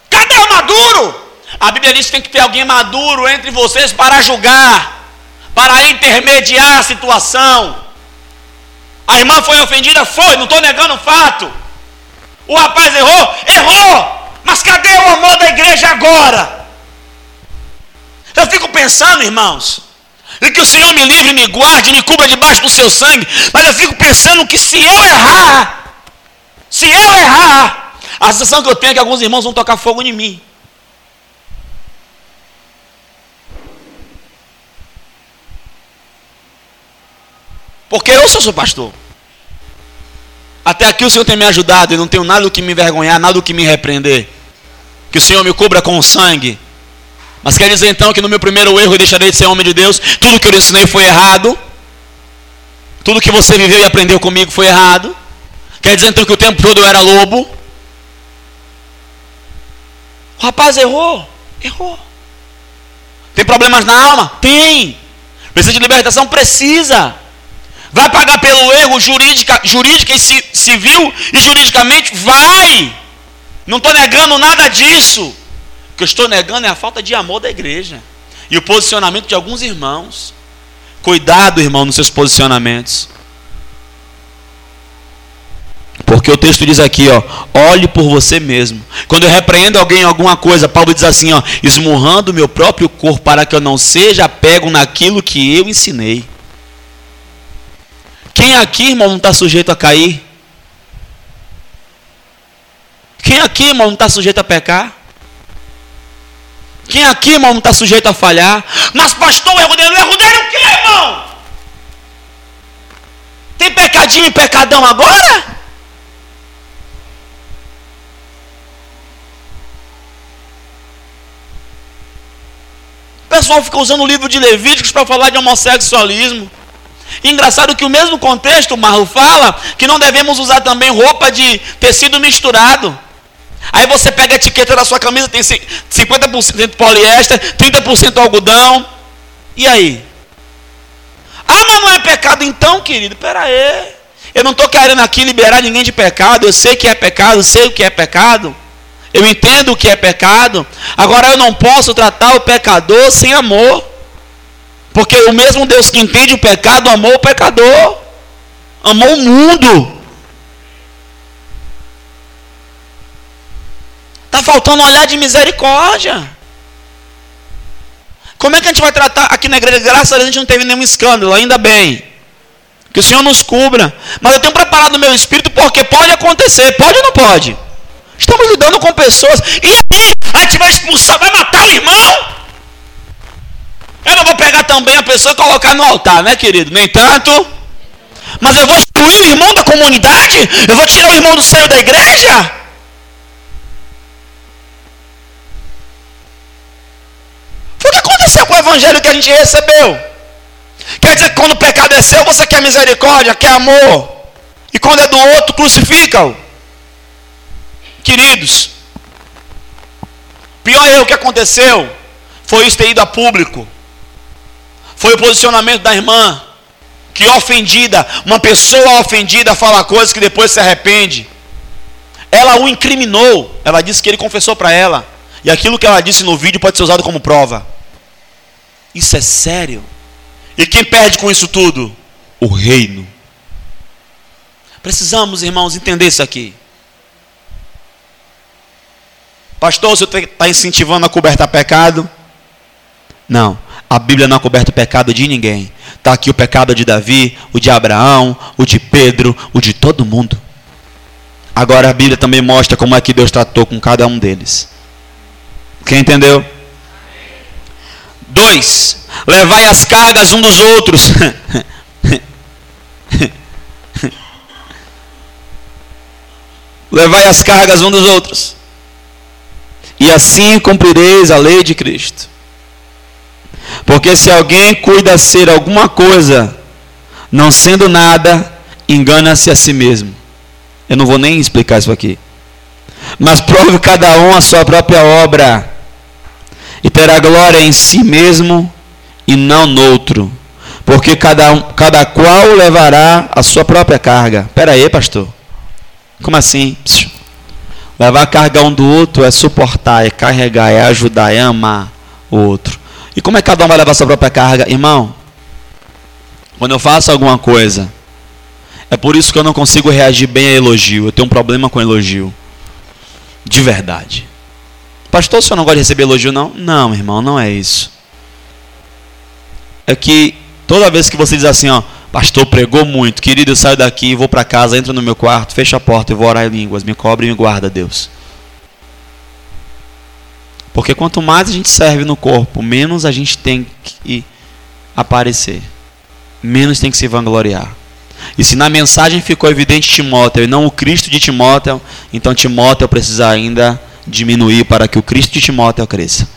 Cadê o maduro? A Bíblia diz que tem que ter alguém maduro entre vocês para julgar, para intermediar a situação. A irmã foi ofendida? Foi, não estou negando o fato. O rapaz errou? Errou. Mas cadê o amor da igreja agora? Eu fico pensando, irmãos, e que o Senhor me livre, me guarde, me cubra debaixo do seu sangue. Mas eu fico pensando que se eu errar, se eu errar, a sensação que eu tenho é que alguns irmãos vão tocar fogo em mim. Porque eu sou seu pastor. Até aqui o Senhor tem me ajudado e não tenho nada do que me envergonhar, nada do que me repreender. Que o Senhor me cubra com o sangue. Mas quer dizer então que no meu primeiro erro eu deixarei de ser homem de Deus? Tudo que eu ensinei foi errado? Tudo que você viveu e aprendeu comigo foi errado? Quer dizer então que o tempo todo eu era lobo? O rapaz errou, errou. Tem problemas na alma? Tem. Precisa de libertação? Precisa. Vai pagar pelo erro jurídica, jurídica e civil e juridicamente? Vai! Não estou negando nada disso. O que eu estou negando é a falta de amor da igreja e o posicionamento de alguns irmãos. Cuidado, irmão, nos seus posicionamentos. Porque o texto diz aqui, ó, olhe por você mesmo. Quando eu repreendo alguém em alguma coisa, Paulo diz assim, ó, esmurrando meu próprio corpo para que eu não seja pego naquilo que eu ensinei. Quem aqui, irmão, não está sujeito a cair? Quem aqui, irmão, não está sujeito a pecar? Quem aqui, irmão, não está sujeito a falhar? Mas, pastor, erro dele, o erro dele o quê, irmão? Tem pecadinho e pecadão agora? O pessoal fica usando o livro de Levíticos para falar de homossexualismo. Engraçado que o mesmo contexto, o Marro fala que não devemos usar também roupa de tecido misturado. Aí você pega a etiqueta da sua camisa, tem 50% poliéster, 30% algodão. E aí? Ah, mas não é pecado então, querido? Pera aí. Eu não estou querendo aqui liberar ninguém de pecado. Eu sei que é pecado, sei o que é pecado. Eu entendo o que é pecado. Agora eu não posso tratar o pecador sem amor. Porque o mesmo Deus que entende o pecado amou o pecador, amou o mundo. Está faltando um olhar de misericórdia. Como é que a gente vai tratar aqui na igreja? Graças a Deus a gente não teve nenhum escândalo, ainda bem. Que o Senhor nos cubra. Mas eu tenho preparado o meu espírito porque pode acontecer. Pode ou não pode? Estamos lidando com pessoas. E aí? A gente vai expulsar, vai matar o irmão? Eu não vou pegar também a pessoa e colocar no altar, né, querido? Nem tanto. Mas eu vou excluir o irmão da comunidade? Eu vou tirar o irmão do seio da igreja? Foi o que aconteceu com o evangelho que a gente recebeu. Quer dizer que quando o pecado é seu, você quer misericórdia, quer amor. E quando é do outro, crucifica-o. Queridos, pior erro que aconteceu foi isso ter ido a público. Foi o posicionamento da irmã, que ofendida, uma pessoa ofendida fala coisas que depois se arrepende. Ela o incriminou, ela disse que ele confessou para ela. E aquilo que ela disse no vídeo pode ser usado como prova. Isso é sério. E quem perde com isso tudo? O reino. Precisamos, irmãos, entender isso aqui. Pastor, você está incentivando a cobertar pecado? Não. A Bíblia não coberta o pecado de ninguém. Está aqui o pecado de Davi, o de Abraão, o de Pedro, o de todo mundo. Agora a Bíblia também mostra como é que Deus tratou com cada um deles. Quem entendeu? Dois, levai as cargas um dos outros. levai as cargas um dos outros. E assim cumprireis a lei de Cristo. Porque se alguém cuida ser alguma coisa, não sendo nada, engana-se a si mesmo. Eu não vou nem explicar isso aqui. Mas prove cada um a sua própria obra, e terá glória em si mesmo e não noutro, porque cada, um, cada qual levará a sua própria carga. Espera aí, pastor. Como assim? Psiu. Levar a carga um do outro é suportar, é carregar, é ajudar, é amar o outro. E como é que cada um vai levar sua própria carga? Irmão, quando eu faço alguma coisa, é por isso que eu não consigo reagir bem a elogio. Eu tenho um problema com elogio. De verdade. Pastor, o senhor não gosta de receber elogio, não? Não, irmão, não é isso. É que toda vez que você diz assim, ó, Pastor pregou muito. Querido, eu saio daqui, vou para casa, entro no meu quarto, fecho a porta e vou orar em línguas. Me cobre e me guarda, Deus. Porque quanto mais a gente serve no corpo, menos a gente tem que aparecer. Menos tem que se vangloriar. E se na mensagem ficou evidente Timóteo e não o Cristo de Timóteo, então Timóteo precisa ainda diminuir para que o Cristo de Timóteo cresça.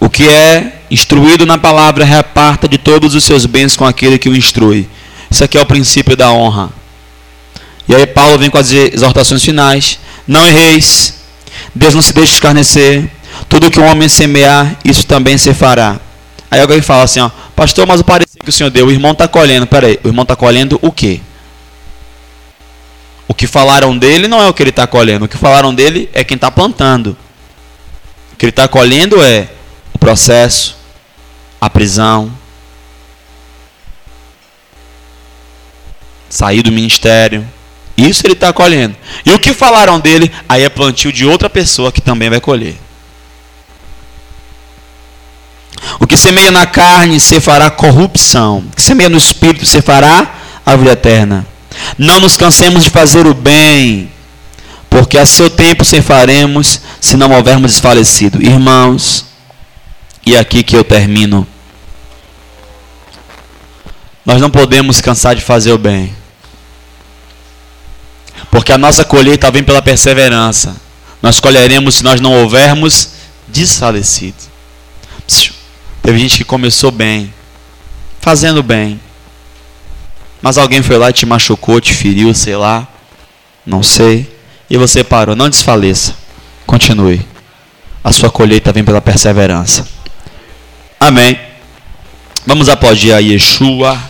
O que é instruído na palavra, reparta de todos os seus bens com aquele que o instrui. Isso aqui é o princípio da honra. E aí Paulo vem com as exortações finais. Não erreis. Deus não se deixa escarnecer. Tudo que o homem semear, isso também se fará. Aí alguém fala assim, ó, pastor, mas o parecer que o senhor deu, o irmão está colhendo. Peraí, o irmão está colhendo o quê? O que falaram dele não é o que ele está colhendo. O que falaram dele é quem está plantando. O que ele está colhendo é o processo, a prisão, sair do ministério. Isso ele está colhendo. E o que falaram dele, aí é plantio de outra pessoa que também vai colher. O que semeia na carne se fará corrupção. O que semeia no espírito se fará a vida eterna. Não nos cansemos de fazer o bem, porque a seu tempo se faremos se não houvermos desfalecido. Irmãos, e é aqui que eu termino. Nós não podemos cansar de fazer o bem. Porque a nossa colheita vem pela perseverança. Nós colheremos se nós não houvermos desfalecido. Teve gente que começou bem, fazendo bem. Mas alguém foi lá e te machucou, te feriu, sei lá. Não sei. E você parou. Não desfaleça. Continue. A sua colheita vem pela perseverança. Amém. Vamos aplaudir a Yeshua.